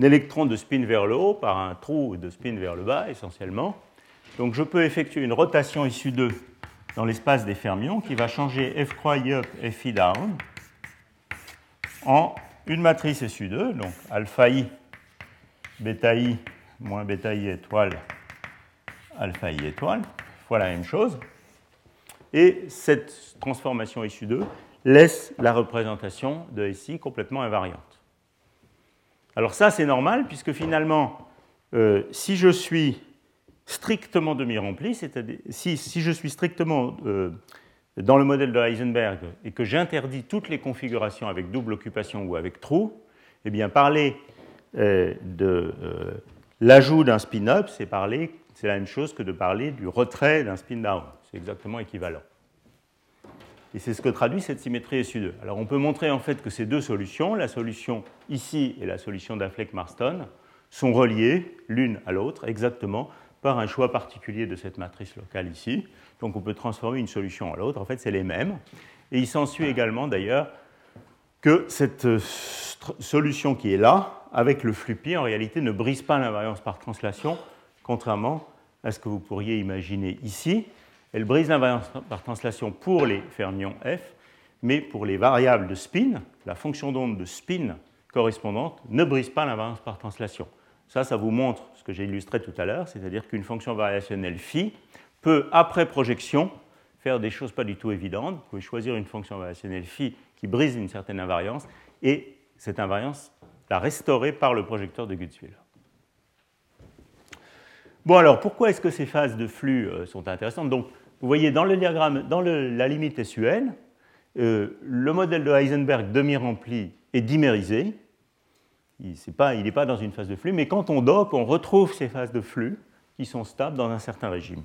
[SPEAKER 2] électron de spin vers le haut par un trou de spin vers le bas essentiellement. Donc je peux effectuer une rotation issue 2 dans l'espace des fermions qui va changer f croix i up, f i down en une matrice SU2, donc alpha i, bêta i moins bêta i étoile, alpha i étoile, fois la même chose. Et cette transformation issue 2 laisse la représentation de SI complètement invariante. Alors ça, c'est normal, puisque finalement, euh, si je suis strictement demi-rempli, c'est-à-dire si, si, je suis strictement euh, dans le modèle de Heisenberg et que j'interdis toutes les configurations avec double occupation ou avec trou, eh bien parler euh, de L'ajout d'un spin-up, c'est parler, c'est la même chose que de parler du retrait d'un spin-down. C'est exactement équivalent. Et c'est ce que traduit cette symétrie SU2. Alors on peut montrer en fait que ces deux solutions, la solution ici et la solution d'Affleck-Marston, sont reliées l'une à l'autre exactement par un choix particulier de cette matrice locale ici. Donc on peut transformer une solution à l'autre. En fait, c'est les mêmes. Et il s'ensuit également d'ailleurs que cette euh, solution qui est là, avec le flux pi, en réalité, ne brise pas l'invariance par translation, contrairement à ce que vous pourriez imaginer ici. Elle brise l'invariance par translation pour les fermions f, mais pour les variables de spin, la fonction d'onde de spin correspondante ne brise pas l'invariance par translation. Ça, ça vous montre ce que j'ai illustré tout à l'heure, c'est-à-dire qu'une fonction variationnelle phi peut, après projection, faire des choses pas du tout évidentes. Vous pouvez choisir une fonction variationnelle phi qui brise une certaine invariance, et cette invariance la restaurer par le projecteur de Gutzwiller. Bon, alors pourquoi est-ce que ces phases de flux euh, sont intéressantes? Donc, vous voyez dans le diagramme, dans la limite SUN, euh, le modèle de Heisenberg demi-rempli est dimérisé. Il n'est pas, dans une phase de flux, mais quand on dope, on retrouve ces phases de flux qui sont stables dans un certain régime.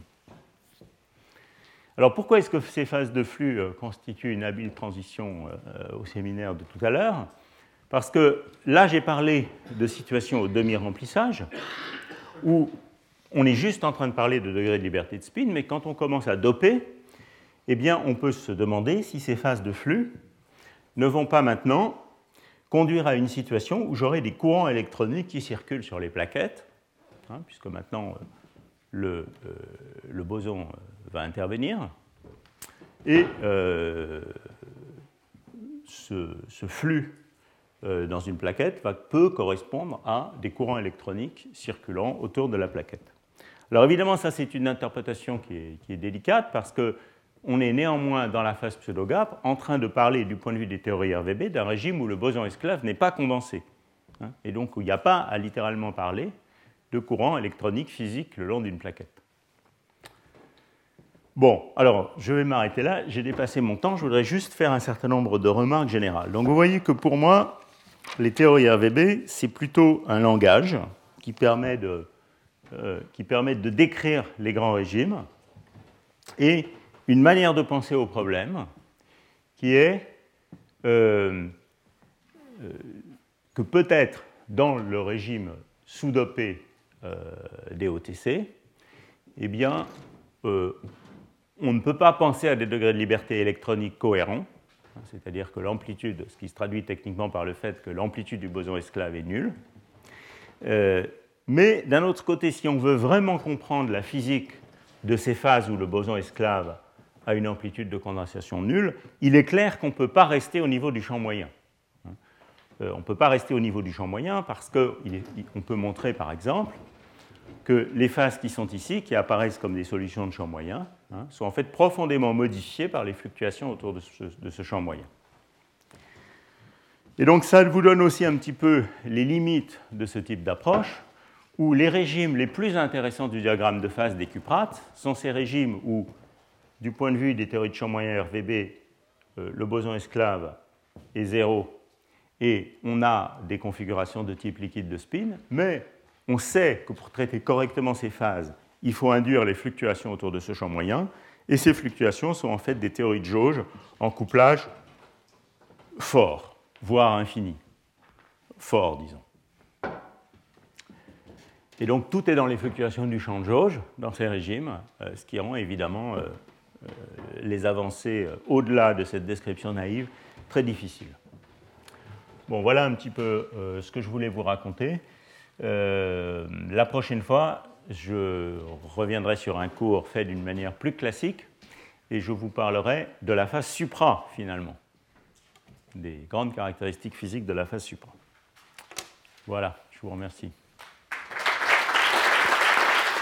[SPEAKER 2] Alors pourquoi est-ce que ces phases de flux euh, constituent une habile transition au séminaire de tout à l'heure? Parce que là, j'ai parlé de situation au demi-remplissage, où on est juste en train de parler de degré de liberté de spin, mais quand on commence à doper, eh bien, on peut se demander si ces phases de flux ne vont pas maintenant conduire à une situation où j'aurai des courants électroniques qui circulent sur les plaquettes, hein, puisque maintenant euh, le, boson va intervenir, et euh, ce, flux euh, dans une plaquette va, peut correspondre à des courants électroniques circulant autour de la plaquette. Alors évidemment, ça c'est une interprétation qui est, délicate parce que on est néanmoins dans la phase pseudo-gap en train de parler du point de vue des théories RVB d'un régime où le boson esclave n'est pas condensé. Hein, et donc où il n'y a pas à littéralement parler de courant électronique physique le long d'une plaquette. Bon, alors je vais m'arrêter là, j'ai dépassé mon temps, je voudrais juste faire un certain nombre de remarques générales. Donc vous voyez que pour moi, les théories RVB, c'est plutôt un langage qui permet de, qui permet de décrire les grands régimes et une manière de penser au problème qui est euh, euh, que peut-être dans le régime sous-dopé euh, des OTC, eh bien, on ne peut pas penser à des degrés de liberté électronique cohérents, c'est-à-dire que l'amplitude, ce qui se traduit techniquement par le fait que l'amplitude du boson esclave est nulle. Mais d'un autre côté, si on veut vraiment comprendre la physique de ces phases où le boson esclave à une amplitude de condensation nulle, il est clair qu'on ne peut pas rester au niveau du champ moyen. Euh, on ne peut pas rester au niveau du champ moyen parce qu'on peut montrer, par exemple, que les phases qui sont ici, qui apparaissent comme des solutions de champ moyen, hein, sont en fait profondément modifiées par les fluctuations autour de ce, champ moyen. Et donc ça vous donne aussi un petit peu les limites de ce type d'approche, où les régimes les plus intéressants du diagramme de phase des cuprates sont ces régimes où du point de vue des théories de champ moyen RVB, euh, le boson esclave est zéro et on a des configurations de type liquide de spin, mais on sait que pour traiter correctement ces phases, il faut induire les fluctuations autour de ce champ moyen, et ces fluctuations sont en fait des théories de jauge en couplage fort, voire infini. Fort, disons. Et donc tout est dans les fluctuations du champ de jauge dans ces régimes, euh, ce qui rend évidemment euh, euh, les avancées au-delà de cette description naïve très difficiles. Bon, voilà un petit peu ce que je voulais vous raconter. la prochaine fois, je reviendrai sur un cours fait d'une manière plus classique et je vous parlerai de la phase supra finalement, des grandes caractéristiques physiques de la phase supra. Voilà, je vous remercie.